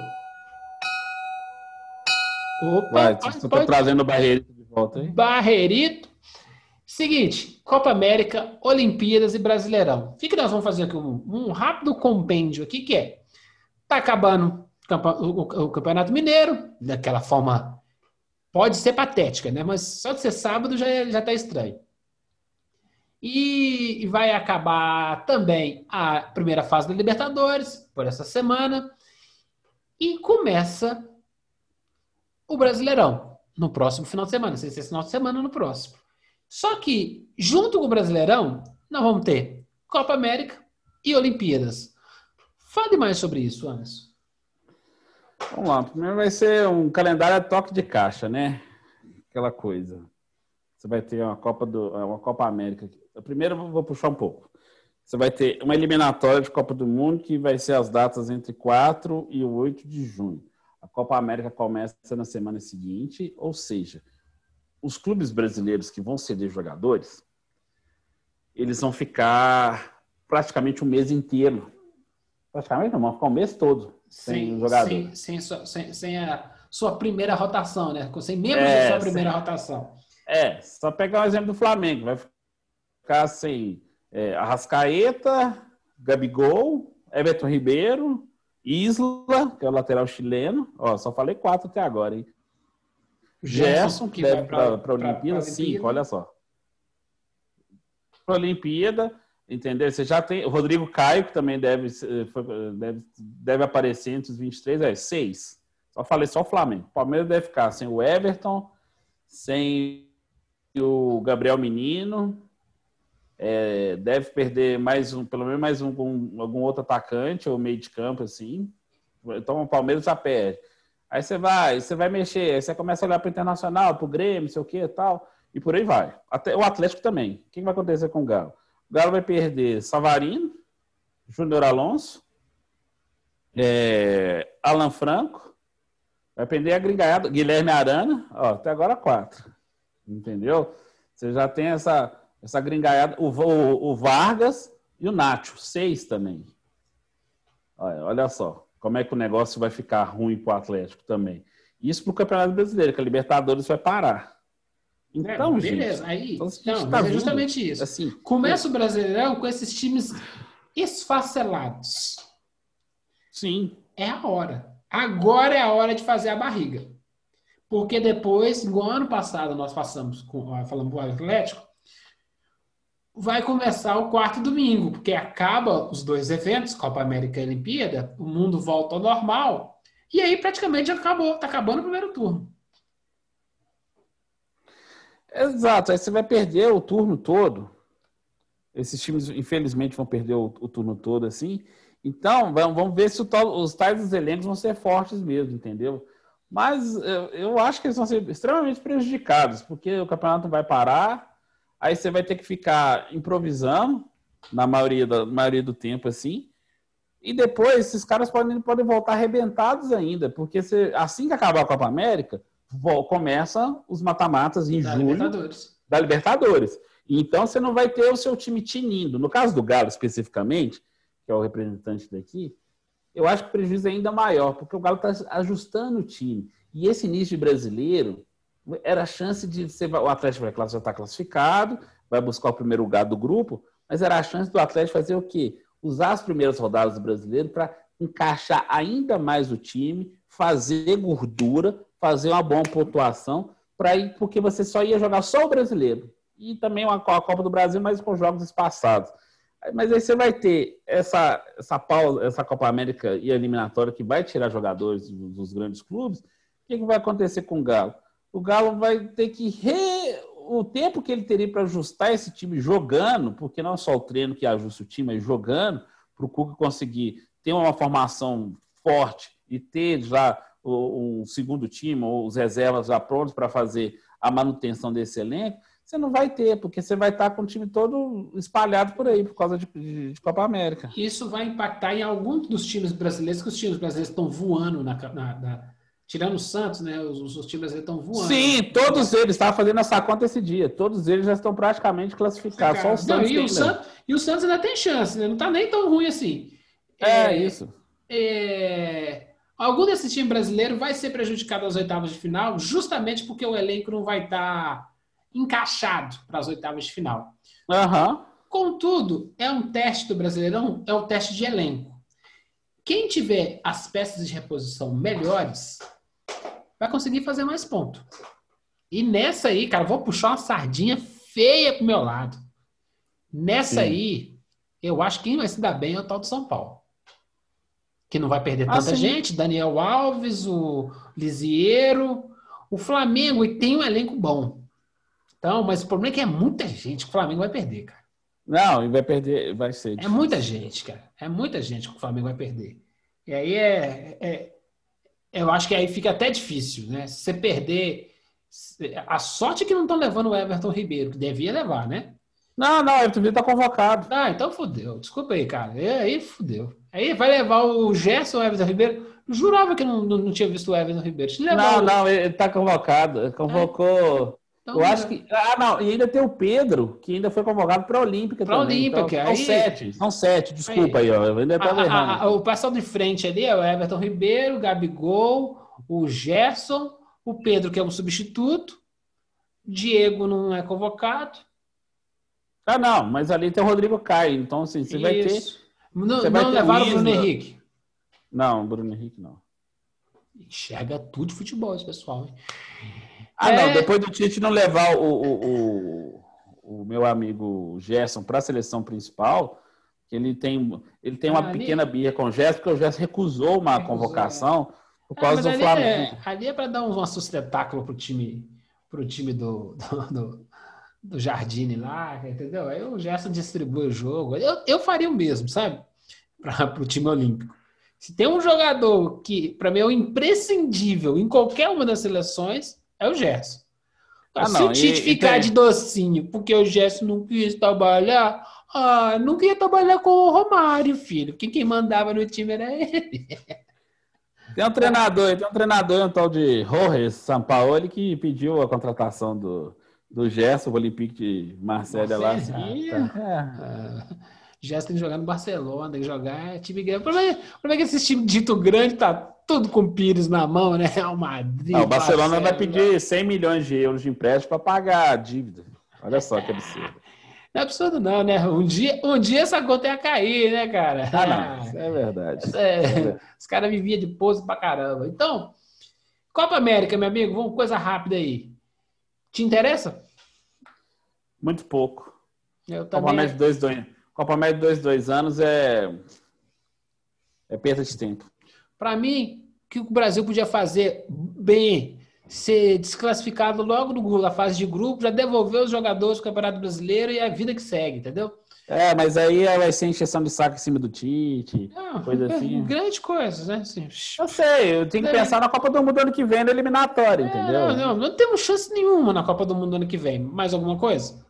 Opa, Vai, pode- você tá pode- trazendo o Barreirito de volta aí? Barreirito. Seguinte, Copa América, Olimpíadas e Brasileirão. O que, nós vamos fazer aqui? Um, rápido compêndio aqui, que é, tá acabando o Campeonato Mineiro, daquela forma, pode ser patética, né? Mas só de ser sábado já, é- já tá estranho. E, vai acabar também a primeira fase da Libertadores, por essa semana. E começa o Brasileirão no próximo final de semana. Se é esse final de semana no próximo. Só que, junto com o Brasileirão, nós vamos ter Copa América e Olimpíadas. Fale mais sobre isso, Anderson. Vamos lá. Primeiro vai ser um calendário a toque de caixa, né? Aquela coisa. Você vai ter uma Copa do, uma Copa América. Primeiro eu vou puxar um pouco. Você vai ter uma eliminatória de Copa do Mundo que vai ser as datas entre 4 e 8 de junho. A Copa América começa na semana seguinte, ou seja, os clubes brasileiros que vão ceder jogadores, eles vão ficar praticamente o mês inteiro. Praticamente não, vão ficar o mês todo sem, Sem, jogador. sem, sem, sem- sem a sua primeira rotação, né? Sem membros É, da sua sem- primeira rotação. É, só pegar o exemplo do Flamengo. Vai ficar sem é, Arrascaeta, Gabigol, Everton Ribeiro, Isla, que é o lateral chileno. Ó, só falei quatro até agora, hein? Gerson, que deve para a Olimpíada, pra cinco, Olimpíada. olha só. Para a Olimpíada, entendeu? Você já tem. O Rodrigo Caio, que também deve, ser- foi- deve, deve aparecer entre os 23, é seis. Só falei só o Flamengo. O Palmeiras deve ficar sem o Everton, sem o Gabriel Menino. é, deve perder mais um, pelo menos mais um, um- algum outro atacante ou meio de campo, assim. Então o Palmeiras já perde. Aí você vai, você vai mexer, aí você começa a olhar para o Internacional, para o Grêmio, não sei o que e tal, e por aí vai. Até o Atlético também. O que vai acontecer com o Galo? O Galo vai perder Savarino, Júnior Alonso, é, Alan Franco, vai perder a gringaiada, Guilherme Arana, ó, até agora quatro. Entendeu? Você já tem essa, essa gringaiada, o, o, o Vargas e o Nacho, seis também. Olha, olha só como é que o negócio vai ficar ruim para o Atlético também. Isso para o Campeonato Brasileiro, que a Libertadores vai parar. Então, É, gente, beleza. Aí, então, gente tá é justamente isso. assim, Começa o Brasileirão com esses times esfacelados. sim, É a hora. Agora é a hora de fazer a barriga. Porque depois, igual ano passado nós passamos, com, falando o Atlético, vai começar o quarto domingo, porque acaba os dois eventos, Copa América e Olimpíada, o mundo volta ao normal, e aí praticamente acabou, tá acabando o primeiro turno. Exato, aí você vai perder o turno todo. Esses times, infelizmente, vão perder o, o turno todo assim. Então, vamos, ver se os tais dos elencos vão ser fortes mesmo, entendeu? Mas eu, eu acho que eles vão ser extremamente prejudicados, porque o campeonato vai parar, aí você vai ter que ficar improvisando, na maioria, da, maioria do tempo, assim. E depois, esses caras podem, podem voltar arrebentados ainda, porque você- assim que acabar a Copa América, começa os mata-matas em Da junho Libertadores. da Libertadores. Então você não vai ter o seu time tinindo. No caso do Galo, especificamente, que é o representante daqui, eu acho que o prejuízo é ainda maior, porque o Galo está ajustando o time. E esse início de brasileiro era a chance de você, o Atlético já estar classificado, vai buscar o primeiro lugar do grupo, mas era a chance do Atlético fazer o quê? Usar as primeiras rodadas do brasileiro para encaixar ainda mais o time, fazer gordura, fazer uma boa pontuação, para ir, porque você só ia jogar só o brasileiro. E também a Copa do Brasil, mas com jogos espaçados. Mas aí você vai ter essa, essa pausa, essa Copa América e eliminatória que vai tirar jogadores dos, dos grandes clubes. O que, que vai acontecer com o Galo? O Galo vai ter que re... o tempo que ele teria para ajustar esse time jogando, porque não é só o treino que ajusta o time, mas jogando, para o Cuca conseguir ter uma formação forte e ter já um segundo time ou os reservas já prontos para fazer a manutenção desse elenco, você não vai ter, porque você vai estar com o time todo espalhado por aí por causa de- de Copa América. Isso vai impactar em alguns dos times brasileiros, que os times brasileiros estão voando na, na- na- tirando o Santos, né? Os, os times estão voando. Sim, todos eles estavam fazendo essa conta esse dia. Todos eles já estão praticamente classificados. Só o Não, Santos e, que o ainda- Santos, e o Santos ainda tem chance, né? Não tá nem tão ruim assim. É, isso. é, algum desses times brasileiros vai ser prejudicado às oitavas de final, justamente porque o elenco não vai estar encaixado para as oitavas de final. Aham. Contudo, é um teste do Brasileirão, é um teste de elenco. Quem tiver as peças de reposição melhores vai conseguir fazer mais ponto. E nessa aí, cara, vou puxar uma sardinha feia pro meu lado. Nessa Sim. aí, eu acho que quem vai se dar bem é o tal do São Paulo. Que não vai perder Ah, tanta gente. Daniel Alves, o Lisieiro, o Flamengo, e tem um elenco bom. Então, mas o problema é que é muita gente que o Flamengo vai perder, cara. Não, e vai perder, vai ser. É muita gente, cara. É muita gente que o Flamengo vai perder. E aí é, é- eu acho que aí fica até difícil, né? Se você perder. A sorte é que não estão levando o Everton Ribeiro, que devia levar, né? Não, não, o Everton Ribeiro tá convocado. Ah, então fudeu. Desculpa aí, cara. E aí fudeu. Aí vai levar o Gerson, o Everton Ribeiro. Jurava que não, não, não tinha visto o Everton Ribeiro. Não, o- não, ele tá convocado. Convocou. Então, Eu acho que. Ah, não, e ainda tem o Pedro, que ainda foi convocado para a Olímpica Pra também. Olímpica, Então, aí- são sete, são sete, desculpa aí, ó. Eu ainda a- estava a- errando. a- o pessoal de frente ali é o Everton Ribeiro, o Gabigol, o Gerson, o Pedro, que é um substituto, Diego não é convocado. Ah, não, mas ali tem o Rodrigo Caio, então assim, você vai ter. Isso. Não, você vai não levaram o Bruno Isla. Henrique. Não, Bruno Henrique não. Enxerga tudo de futebol esse pessoal. hein? Ah, É. não, depois do Tite não levar o, o, o, o meu amigo Gerson para a seleção principal, que ele tem, ele tem uma Ah, ali- pequena birra com o Gerson, porque o Gerson recusou uma Recusou, convocação por Ah, causa mas do ali Flamengo. é, ali é para dar um sustentáculo pro time, pro time do, do, do, do Jardine lá, entendeu? Aí o Gerson distribui o jogo. Eu, eu faria o mesmo, sabe? Para o time olímpico. Se tem um jogador que, para mim, é o imprescindível em qualquer uma das seleções, é o Gerson. Ah, Se não, o Tite e- e ficar tem- de docinho porque o Gerson não quis trabalhar, ah, não queria trabalhar com o Romário, filho. Porque quem mandava no time era ele. Tem um treinador, tem um treinador, um tal de Jorge Sampaoli, que pediu a contratação do, do Gerson, o Olympique de Marselha lá. Marselha, assim, é. Ah, Gerson tem que jogar no Barcelona, tem que jogar é time grande. O problema é, o problema é que esse time dito grande tá tudo com o Pires na mão, né? Real Madrid. O Barcelona vai pedir 100 milhões de euros de empréstimo para pagar a dívida. Olha só que absurdo. Não é absurdo, não, né? Um dia, um dia essa conta ia cair, né, cara? Ah, não, isso é verdade. É, os caras viviam de pose pra caramba. Então, Copa América, meu amigo, vamos coisa rápida aí. Te interessa? Muito pouco. Eu Copa. América de dois, dois, Copa América de dois, dois anos é, é perda de tempo. Para mim, o que o Brasil podia fazer bem, ser desclassificado logo na fase de grupo, já devolver os jogadores do Campeonato Brasileiro e a vida que segue, entendeu? É, mas aí vai ser encheção de saco em cima do Tite. Não, Coisa assim. Grande coisa, né? Assim, Eu sei, eu tenho que É. pensar na Copa do Mundo ano que vem, na eliminatória, é, entendeu? não, não, não temos chance nenhuma na Copa do Mundo ano que vem. Mais alguma coisa?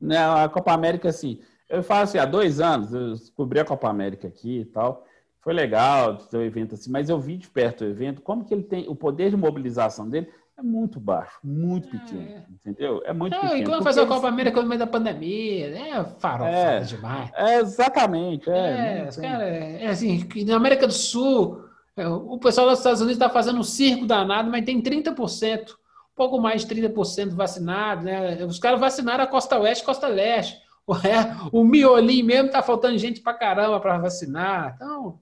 Não, a Copa América, assim, eu falo assim, há dois anos, eu descobri a Copa América aqui e tal. Foi legal ter um evento assim, mas eu vi de perto o evento, como que ele tem, o poder de mobilização dele é muito baixo, muito pequeno, É. entendeu? É muito Não, pequeno. e quando fazer a Copa América no meio da pandemia, é farofada É. demais. É, exatamente, é. É, não os tem- caras, é assim, na América do Sul, é, o pessoal dos Estados Unidos está fazendo um circo danado, mas tem 30%, um pouco mais de 30% vacinado, né? Os caras vacinaram a Costa Oeste e Costa Leste. O, é, o miolinho mesmo tá faltando gente pra caramba para vacinar. Então,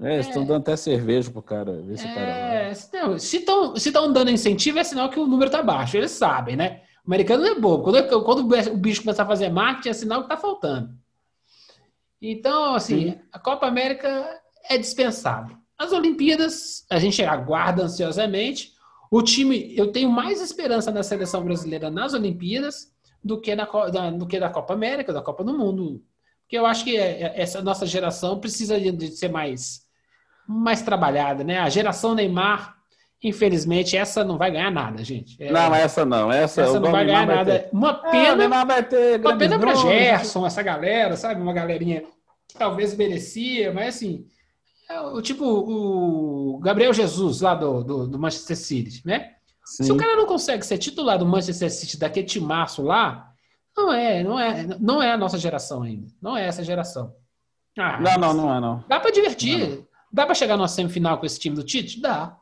É, estão dando até cerveja pro cara, ver se o cara é, se não, se estão se tão dando incentivo, é sinal que o número tá baixo. Eles sabem, né? O americano não é bobo. Quando, quando o bicho começar a fazer marketing, é sinal que tá faltando. Então, assim, Sim. a Copa América é dispensável. As Olimpíadas, a gente aguarda ansiosamente. O time, eu tenho mais esperança na seleção brasileira nas Olimpíadas do que na, do que da Copa América, da Copa do Mundo. Porque eu acho que é- é- essa nossa geração precisa de ser mais, mais trabalhada, né? A geração Neymar, infelizmente, essa não vai ganhar nada, gente. É, Não, essa não. Essa, essa o não vai ganhar nada. ter. Uma É, o pena Neymar vai ter uma pena nomes. Gerson, essa galera, sabe? Uma galerinha que talvez merecia, mas assim, é o tipo o Gabriel Jesus lá do, do, do Manchester City, né? Se o Sim. cara não consegue ser titular do Manchester City daquele timaço lá, não é, não é, não é a nossa geração ainda. Não é essa geração. Ah, Não, não, não é não. Dá pra divertir. Dá pra chegar numa semifinal com esse time do Tite? Dá.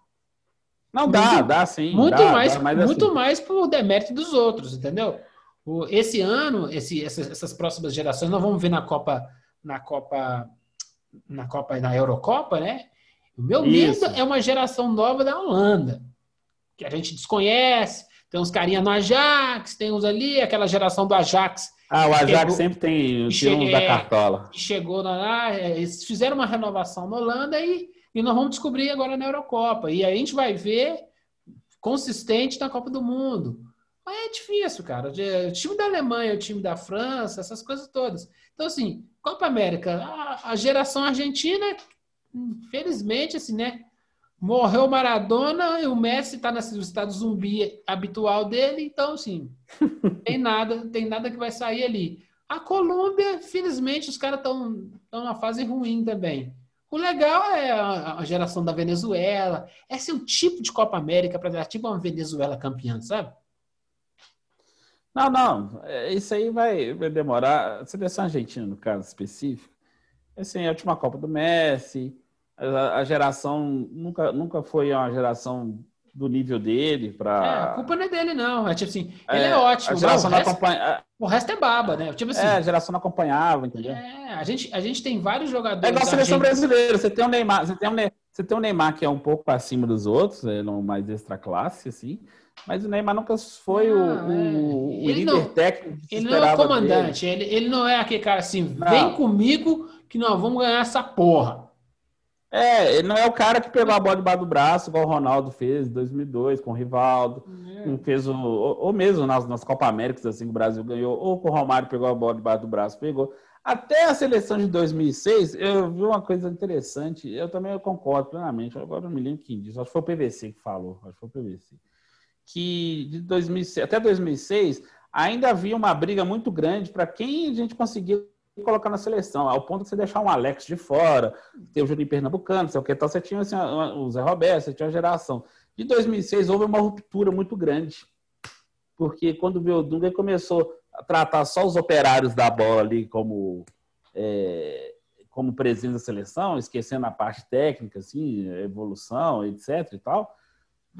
Não dá, Muito- dá sim. Muito dá, mais, dá, muito assim, mais por demérito dos outros, entendeu? O- esse ano, esse, essas, essas próximas gerações, nós vamos ver na Copa, na Copa, na Copa, na Eurocopa, né? O meu Isso. medo é uma geração nova da Holanda, que a gente desconhece. Tem uns carinha no Ajax, tem uns ali, aquela geração do Ajax Ah, o Ajax Chegou- sempre tem Che- tira uns da é. cartola. chegou na. ah, Eles fizeram uma renovação na Holanda e, e nós vamos descobrir agora na Eurocopa. E aí a gente vai ver consistente na Copa do Mundo. Mas é difícil, cara. O time da Alemanha, o time da França, essas coisas todas. Então, assim, Copa América, a, a geração argentina, infelizmente, assim, né? Morreu o Maradona e o Messi está nesse estado zumbi habitual dele, então, assim, tem nada, tem nada que vai sair ali. A Colômbia, felizmente, os caras estão numa fase ruim também. O legal é a, a geração da Venezuela. Esse é o tipo de Copa América para dar tipo uma Venezuela campeã, sabe? Não, não. é, Isso aí vai, vai demorar. A seleção argentina, no caso específico, assim, a última Copa do Messi, a, a geração nunca, nunca foi uma geração do nível dele É, a para. culpa não é dele, não. É tipo assim, ele é, ótimo. A mas geração o, não resto, acompanha, o resto é baba, né? Tipo assim, é, a geração não acompanhava, entendeu? é, a, gente, a gente tem vários jogadores. É igual a seleção argentinos- brasileira. Você tem o Neymar, você tem o, Ne- você tem o Neymar que é um pouco acima dos outros, é no mais extra classe, assim. Mas o Neymar nunca foi o, Não, é. o, o Ele líder não- técnico Ele não é o comandante, ele, ele não é aquele cara assim, Não. vem comigo que nós vamos ganhar essa porra. É, ele não é o cara que pegou a bola debaixo do braço, igual o Ronaldo fez em 2002 com o Rivaldo. Não fez o, ou, ou mesmo nas, nas Copa Américas, assim, que o Brasil ganhou, ou que o Romário pegou a bola debaixo do braço, pegou. Até a seleção de 2006, eu vi uma coisa interessante, eu também concordo plenamente, agora não me lembro quem disse, acho que foi o PVC que falou, acho que foi o PVC, que de 2006, até 2006 ainda havia uma briga muito grande para quem a gente conseguia colocar na seleção, ao ponto de você deixar um Alex de fora, ter o Juninho Pernambucano, sei o que tal, você tinha assim, o Zé Roberto, você tinha a geração. De 2006 houve uma ruptura muito grande, porque quando o Dunga começou a tratar só os operários da bola ali como é, como presidente da seleção, esquecendo a parte técnica, assim, evolução, etc. e tal.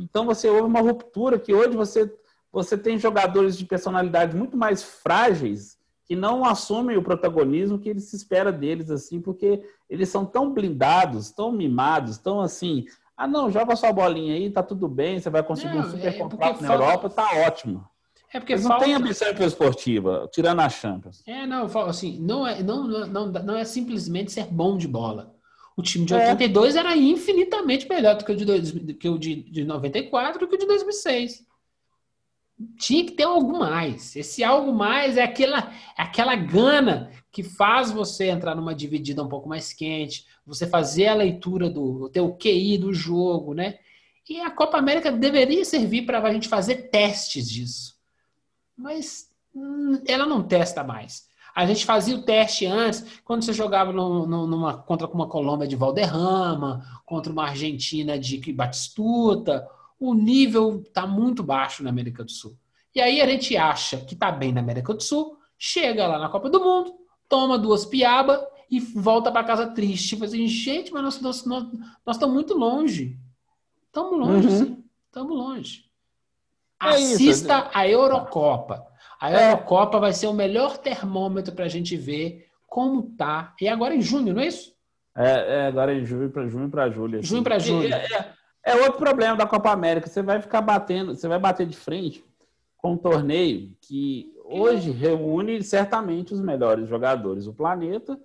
Então você houve uma ruptura que hoje você você tem jogadores de personalidade muito mais frágeis que não assumem o protagonismo que ele se espera deles, assim, porque eles são tão blindados, tão mimados, tão assim. Ah, não, joga sua bolinha aí, tá tudo bem, você vai conseguir Não, um super é contrato na falta- Europa, tá ótimo. É porque Eles não falta... têm ambição esportiva, tirando a Champions. É, não, eu falo assim, não é, não, não, não, é simplesmente ser bom de bola. O time de É. 82 era infinitamente melhor do que o de, dois, do que o de, de 94 do que o de 2006. Tinha que ter algo mais. Esse algo mais é aquela, é aquela gana que faz você entrar numa dividida um pouco mais quente, você fazer a leitura do ter o QI do jogo, né? E a Copa América deveria servir para a gente fazer testes disso. Mas hum, ela não testa mais. A gente fazia o teste antes, quando você jogava no- no- numa, contra uma Colômbia de Valderrama, contra uma Argentina de Batistuta, o nível está muito baixo na América do Sul. E aí a gente acha que está bem na América do Sul, chega lá na Copa do Mundo, toma duas piaba e volta para casa triste. Tipo assim, gente, mas nós, nós, nós, nós estamos muito longe. Estamos longe, Uhum. sim. Estamos longe. É isso. Assista a Eurocopa. A É. Eurocopa vai ser o melhor termômetro para a gente ver como tá. E agora em junho, não é isso? É, é, agora em junho para junho para julho. assim. Junho pra julho. É, é- outro problema da Copa América. Você vai ficar batendo, você vai bater de frente com um torneio que hoje reúne certamente os melhores jogadores do planeta.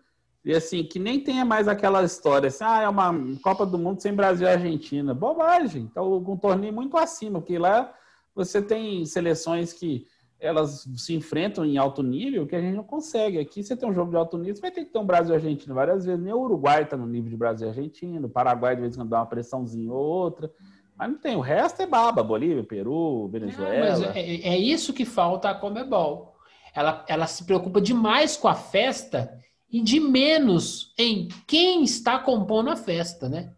E assim, que nem tenha mais aquela história assim, ah, é uma Copa do Mundo sem Brasil e Argentina. Bobagem. Então, um torneio muito acima, porque lá você tem seleções que elas se enfrentam em alto nível que a gente não consegue. Aqui você tem um jogo de alto nível, você vai ter que ter um Brasil e Argentina várias vezes. Nem o Uruguai está no nível de Brasil e Argentina, o Paraguai de vez em quando dá uma pressãozinha ou outra. Mas não tem, o resto é baba, Bolívia, Peru, É, Venezuela. é, é isso que falta a Comebol. Ela, ela se preocupa demais com a festa e de menos em quem está compondo a festa, né?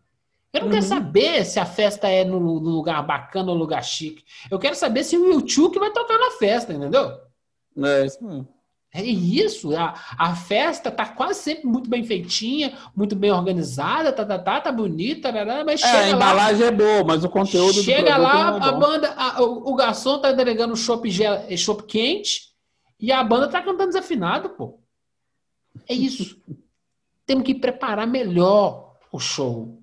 Eu não Uhum. quero saber se a festa é no, no lugar bacana ou lugar chique. Eu quero saber se o YouTube vai tocar na festa, entendeu? É isso mesmo. É isso, a, a festa tá quase sempre muito bem feitinha, muito bem organizada, tá, tá, tá, tá bonita, tarará, mas É, a chega lá, embalagem é boa, mas o conteúdo do chega lá, é a banda, a- o, o garçom tá entregando chopp eh, chopp quente e a banda tá cantando desafinado, pô. É isso. Temos que preparar melhor o show.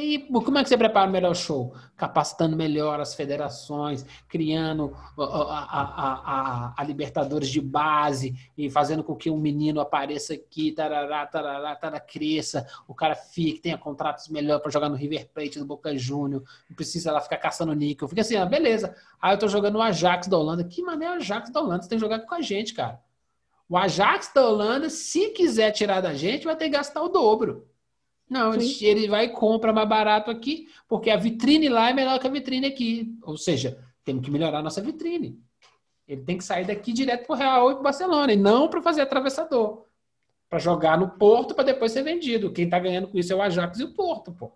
E como é que você prepara melhor o show? Capacitando melhor as federações, criando a, a- a- a- Libertadores de base e fazendo com que um menino apareça aqui, tarará, tarará, tarará, cresça, o cara fique, tenha contratos melhores para jogar no River Plate, no Boca Júnior, não precisa lá ficar caçando níquel. Fica assim, ah, beleza. Aí eu tô jogando o Ajax da Holanda. Que maneiro o Ajax da Holanda? Você tem que jogar com a gente, cara. O Ajax da Holanda, se quiser tirar da gente, vai ter que gastar o dobro. Não, ele, ele vai e compra mais barato aqui, porque a vitrine lá é melhor que a vitrine aqui. Ou seja, temos que melhorar a nossa vitrine. Ele tem que sair daqui direto para o Real e para Barcelona, e não para fazer atravessador. Para jogar no Porto para depois ser vendido. Quem está ganhando com isso é o Ajax e o Porto, pô.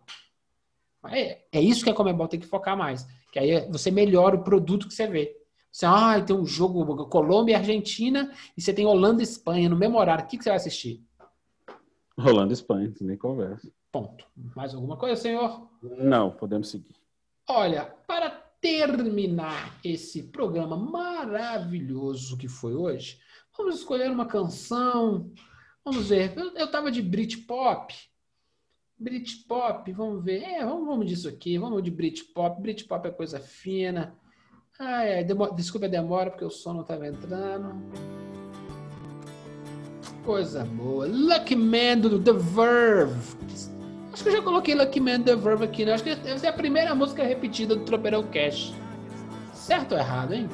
É, é isso que a Comebol tem que focar mais. Que aí você melhora o produto que você vê. Você, ah, tem um jogo Colômbia e Argentina e você tem Holanda e Espanha no mesmo horário. O que, que você vai assistir? Rolando Espanha, nem conversa. Ponto. Mais alguma coisa, senhor? Não, podemos seguir. Olha, para terminar esse programa maravilhoso que foi hoje, vamos escolher uma canção. Vamos ver. Eu, eu tava de Britpop. Britpop, vamos ver. É, vamos, vamos disso aqui. Vamos de Britpop. Britpop é coisa fina. Ai, ai, demo- desculpa a demora, porque o som não estava entrando. Coisa boa. Lucky Man do The Verve. Acho que eu já coloquei Lucky Man do The Verve aqui, né? Acho que deve ser a primeira música repetida do Tropeirão Cash. Certo ou errado, hein?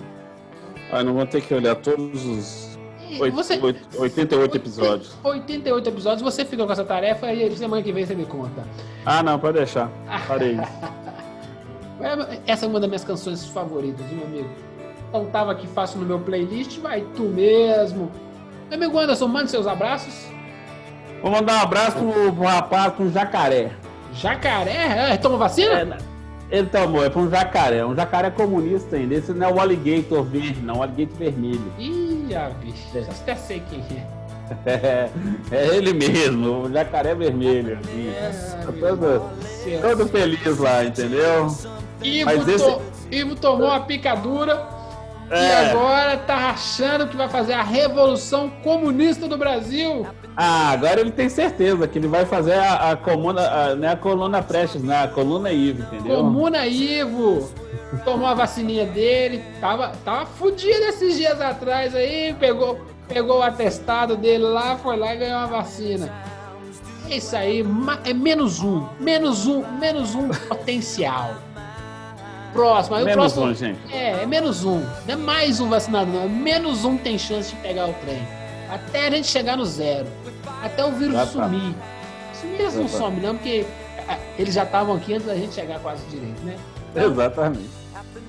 Ah, não vou ter que olhar todos os oito- você- oito- 88 episódios. 88 episódios, você fica com essa tarefa e semana que vem você me conta. Ah, não, pode deixar. Parei. Essa é uma das minhas canções favoritas, meu amigo? Então tava aqui fácil no meu playlist, vai tu mesmo. Meu amigo Anderson, mande seus abraços. Vou mandar um abraço pro, pro rapaz com jacaré. Jacaré? É, toma vacina? É, né? ele tomou, é pra um jacaré. Um jacaré comunista ainda. Esse não é o alligator verde, não, o alligator vermelho. Ih, ah, bicho, até sei quem é. É, é ele mesmo, o jacaré vermelho. É, Tá todo, todo feliz lá, entendeu? Ivo, Mas esse- to- Ivo tomou a picadura e É. agora tá achando que vai fazer a revolução comunista do Brasil. Ah, agora ele tem certeza que ele vai fazer a, a coluna, a, não é a coluna Prestes, né? A coluna Ivo, entendeu? Comuna Ivo tomou a vacininha dele, tava, tava fudido esses dias atrás aí, pegou, pegou o atestado dele lá, foi lá e ganhou a vacina. É isso aí, é menos um, menos um, menos um potencial. Próximo, aí o Menos próximo. um, gente. É, é menos um. Não é mais um vacinado, não. Menos um tem chance de pegar o trem. Até a gente chegar no zero. Até o vírus Já tá. sumir. Sumir eles não some, não, porque ah, eles já estavam aqui antes da gente chegar quase direito, né? Exatamente.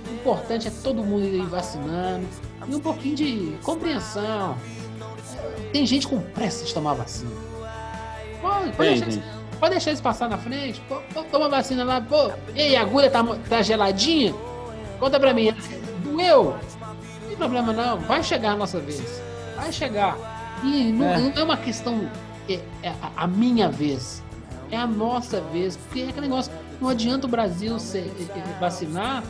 O importante é todo mundo ir vacinando e um pouquinho de compreensão. Tem gente com pressa de tomar vacina. Pode, pode, Tem, gente. Pode deixar eles passar na frente. Pô, pô, toma vacina lá. Pô, ei, a agulha tá, tá geladinha? Conta pra mim. Doeu? Não tem problema não. Vai chegar a nossa vez. Vai chegar. E não É. não é, uma questão. É, é a, a minha vez. É a nossa vez. Porque é aquele negócio. Não adianta o Brasil se, eh, eh, vacinar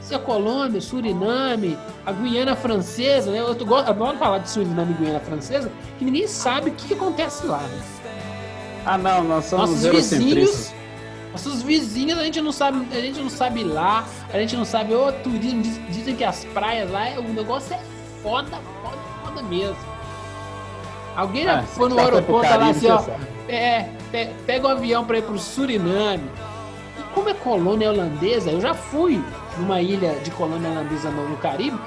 se a Colômbia, Suriname, a Guiana Francesa, né? Eu gosto- adoro falar de Suriname e Guiana Francesa, que ninguém sabe o que acontece lá. né? Ah, não, nós somos Nossos vizinhos, nossos vizinhos, a gente não sabe, a gente não sabe lá, a gente não sabe o turismo, diz- dizem que as praias lá, o negócio é foda, foda, foda mesmo. Alguém já Ah, foi no já foi pro aeroporto lá assim, ó, sabe. é, pe- pega um avião pra ir pro Suriname. E como é colônia holandesa, eu já fui numa ilha de colônia holandesa no, no Caribe,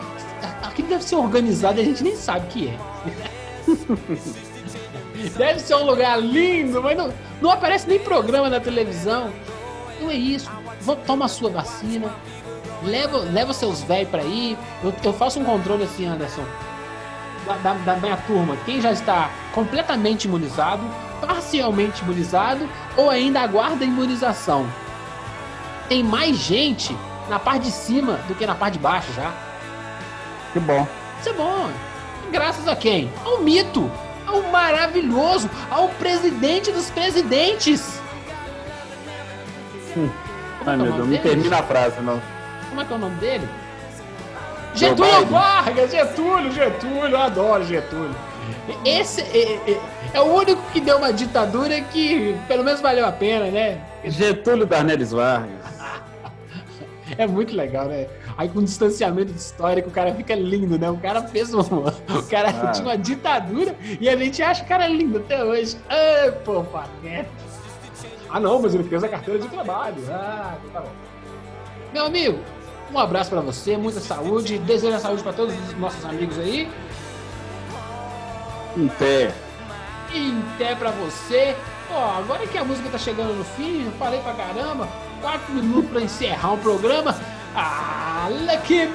aquilo deve ser organizado e a gente nem sabe o que é. Deve ser um lugar lindo, mas não, não aparece nem programa na televisão. Então é isso. Vou, toma a sua vacina. Leva, leva seus velhos pra ir. Eu, eu faço um controle assim, Anderson. Da, da- da minha turma. Quem já está completamente imunizado, parcialmente imunizado ou ainda aguarda a imunização. Tem mais gente na parte de cima do que na parte de baixo já. Que bom. Isso é bom. graças a quem? Ao mito, ao maravilhoso, ao presidente dos presidentes. Hum. É Ai, é meu nome Deus, não termina a frase, não. Como é que é o nome dele? Getúlio. Vargas, Getúlio, Getúlio, eu adoro Getúlio. Esse é, é- é o único que deu uma ditadura que pelo menos valeu a pena, né? Getúlio Darnelis Vargas. É muito legal, né? Aí com distanciamento histórico o cara fica lindo, né? O cara fez um. O cara Ah. tinha uma ditadura e a gente acha o cara lindo até hoje. Ai, pô, pateta. Ah, não, mas ele fez a carteira de trabalho. Ah, tá bom. Meu amigo, um abraço pra você, muita saúde. Desejo a saúde pra todos os nossos amigos aí. Em pé. Em pé pra você. Ó, agora que a música tá chegando no fim, eu falei pra caramba. Quatro minutos pra encerrar o programa. Ah, look at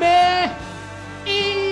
me!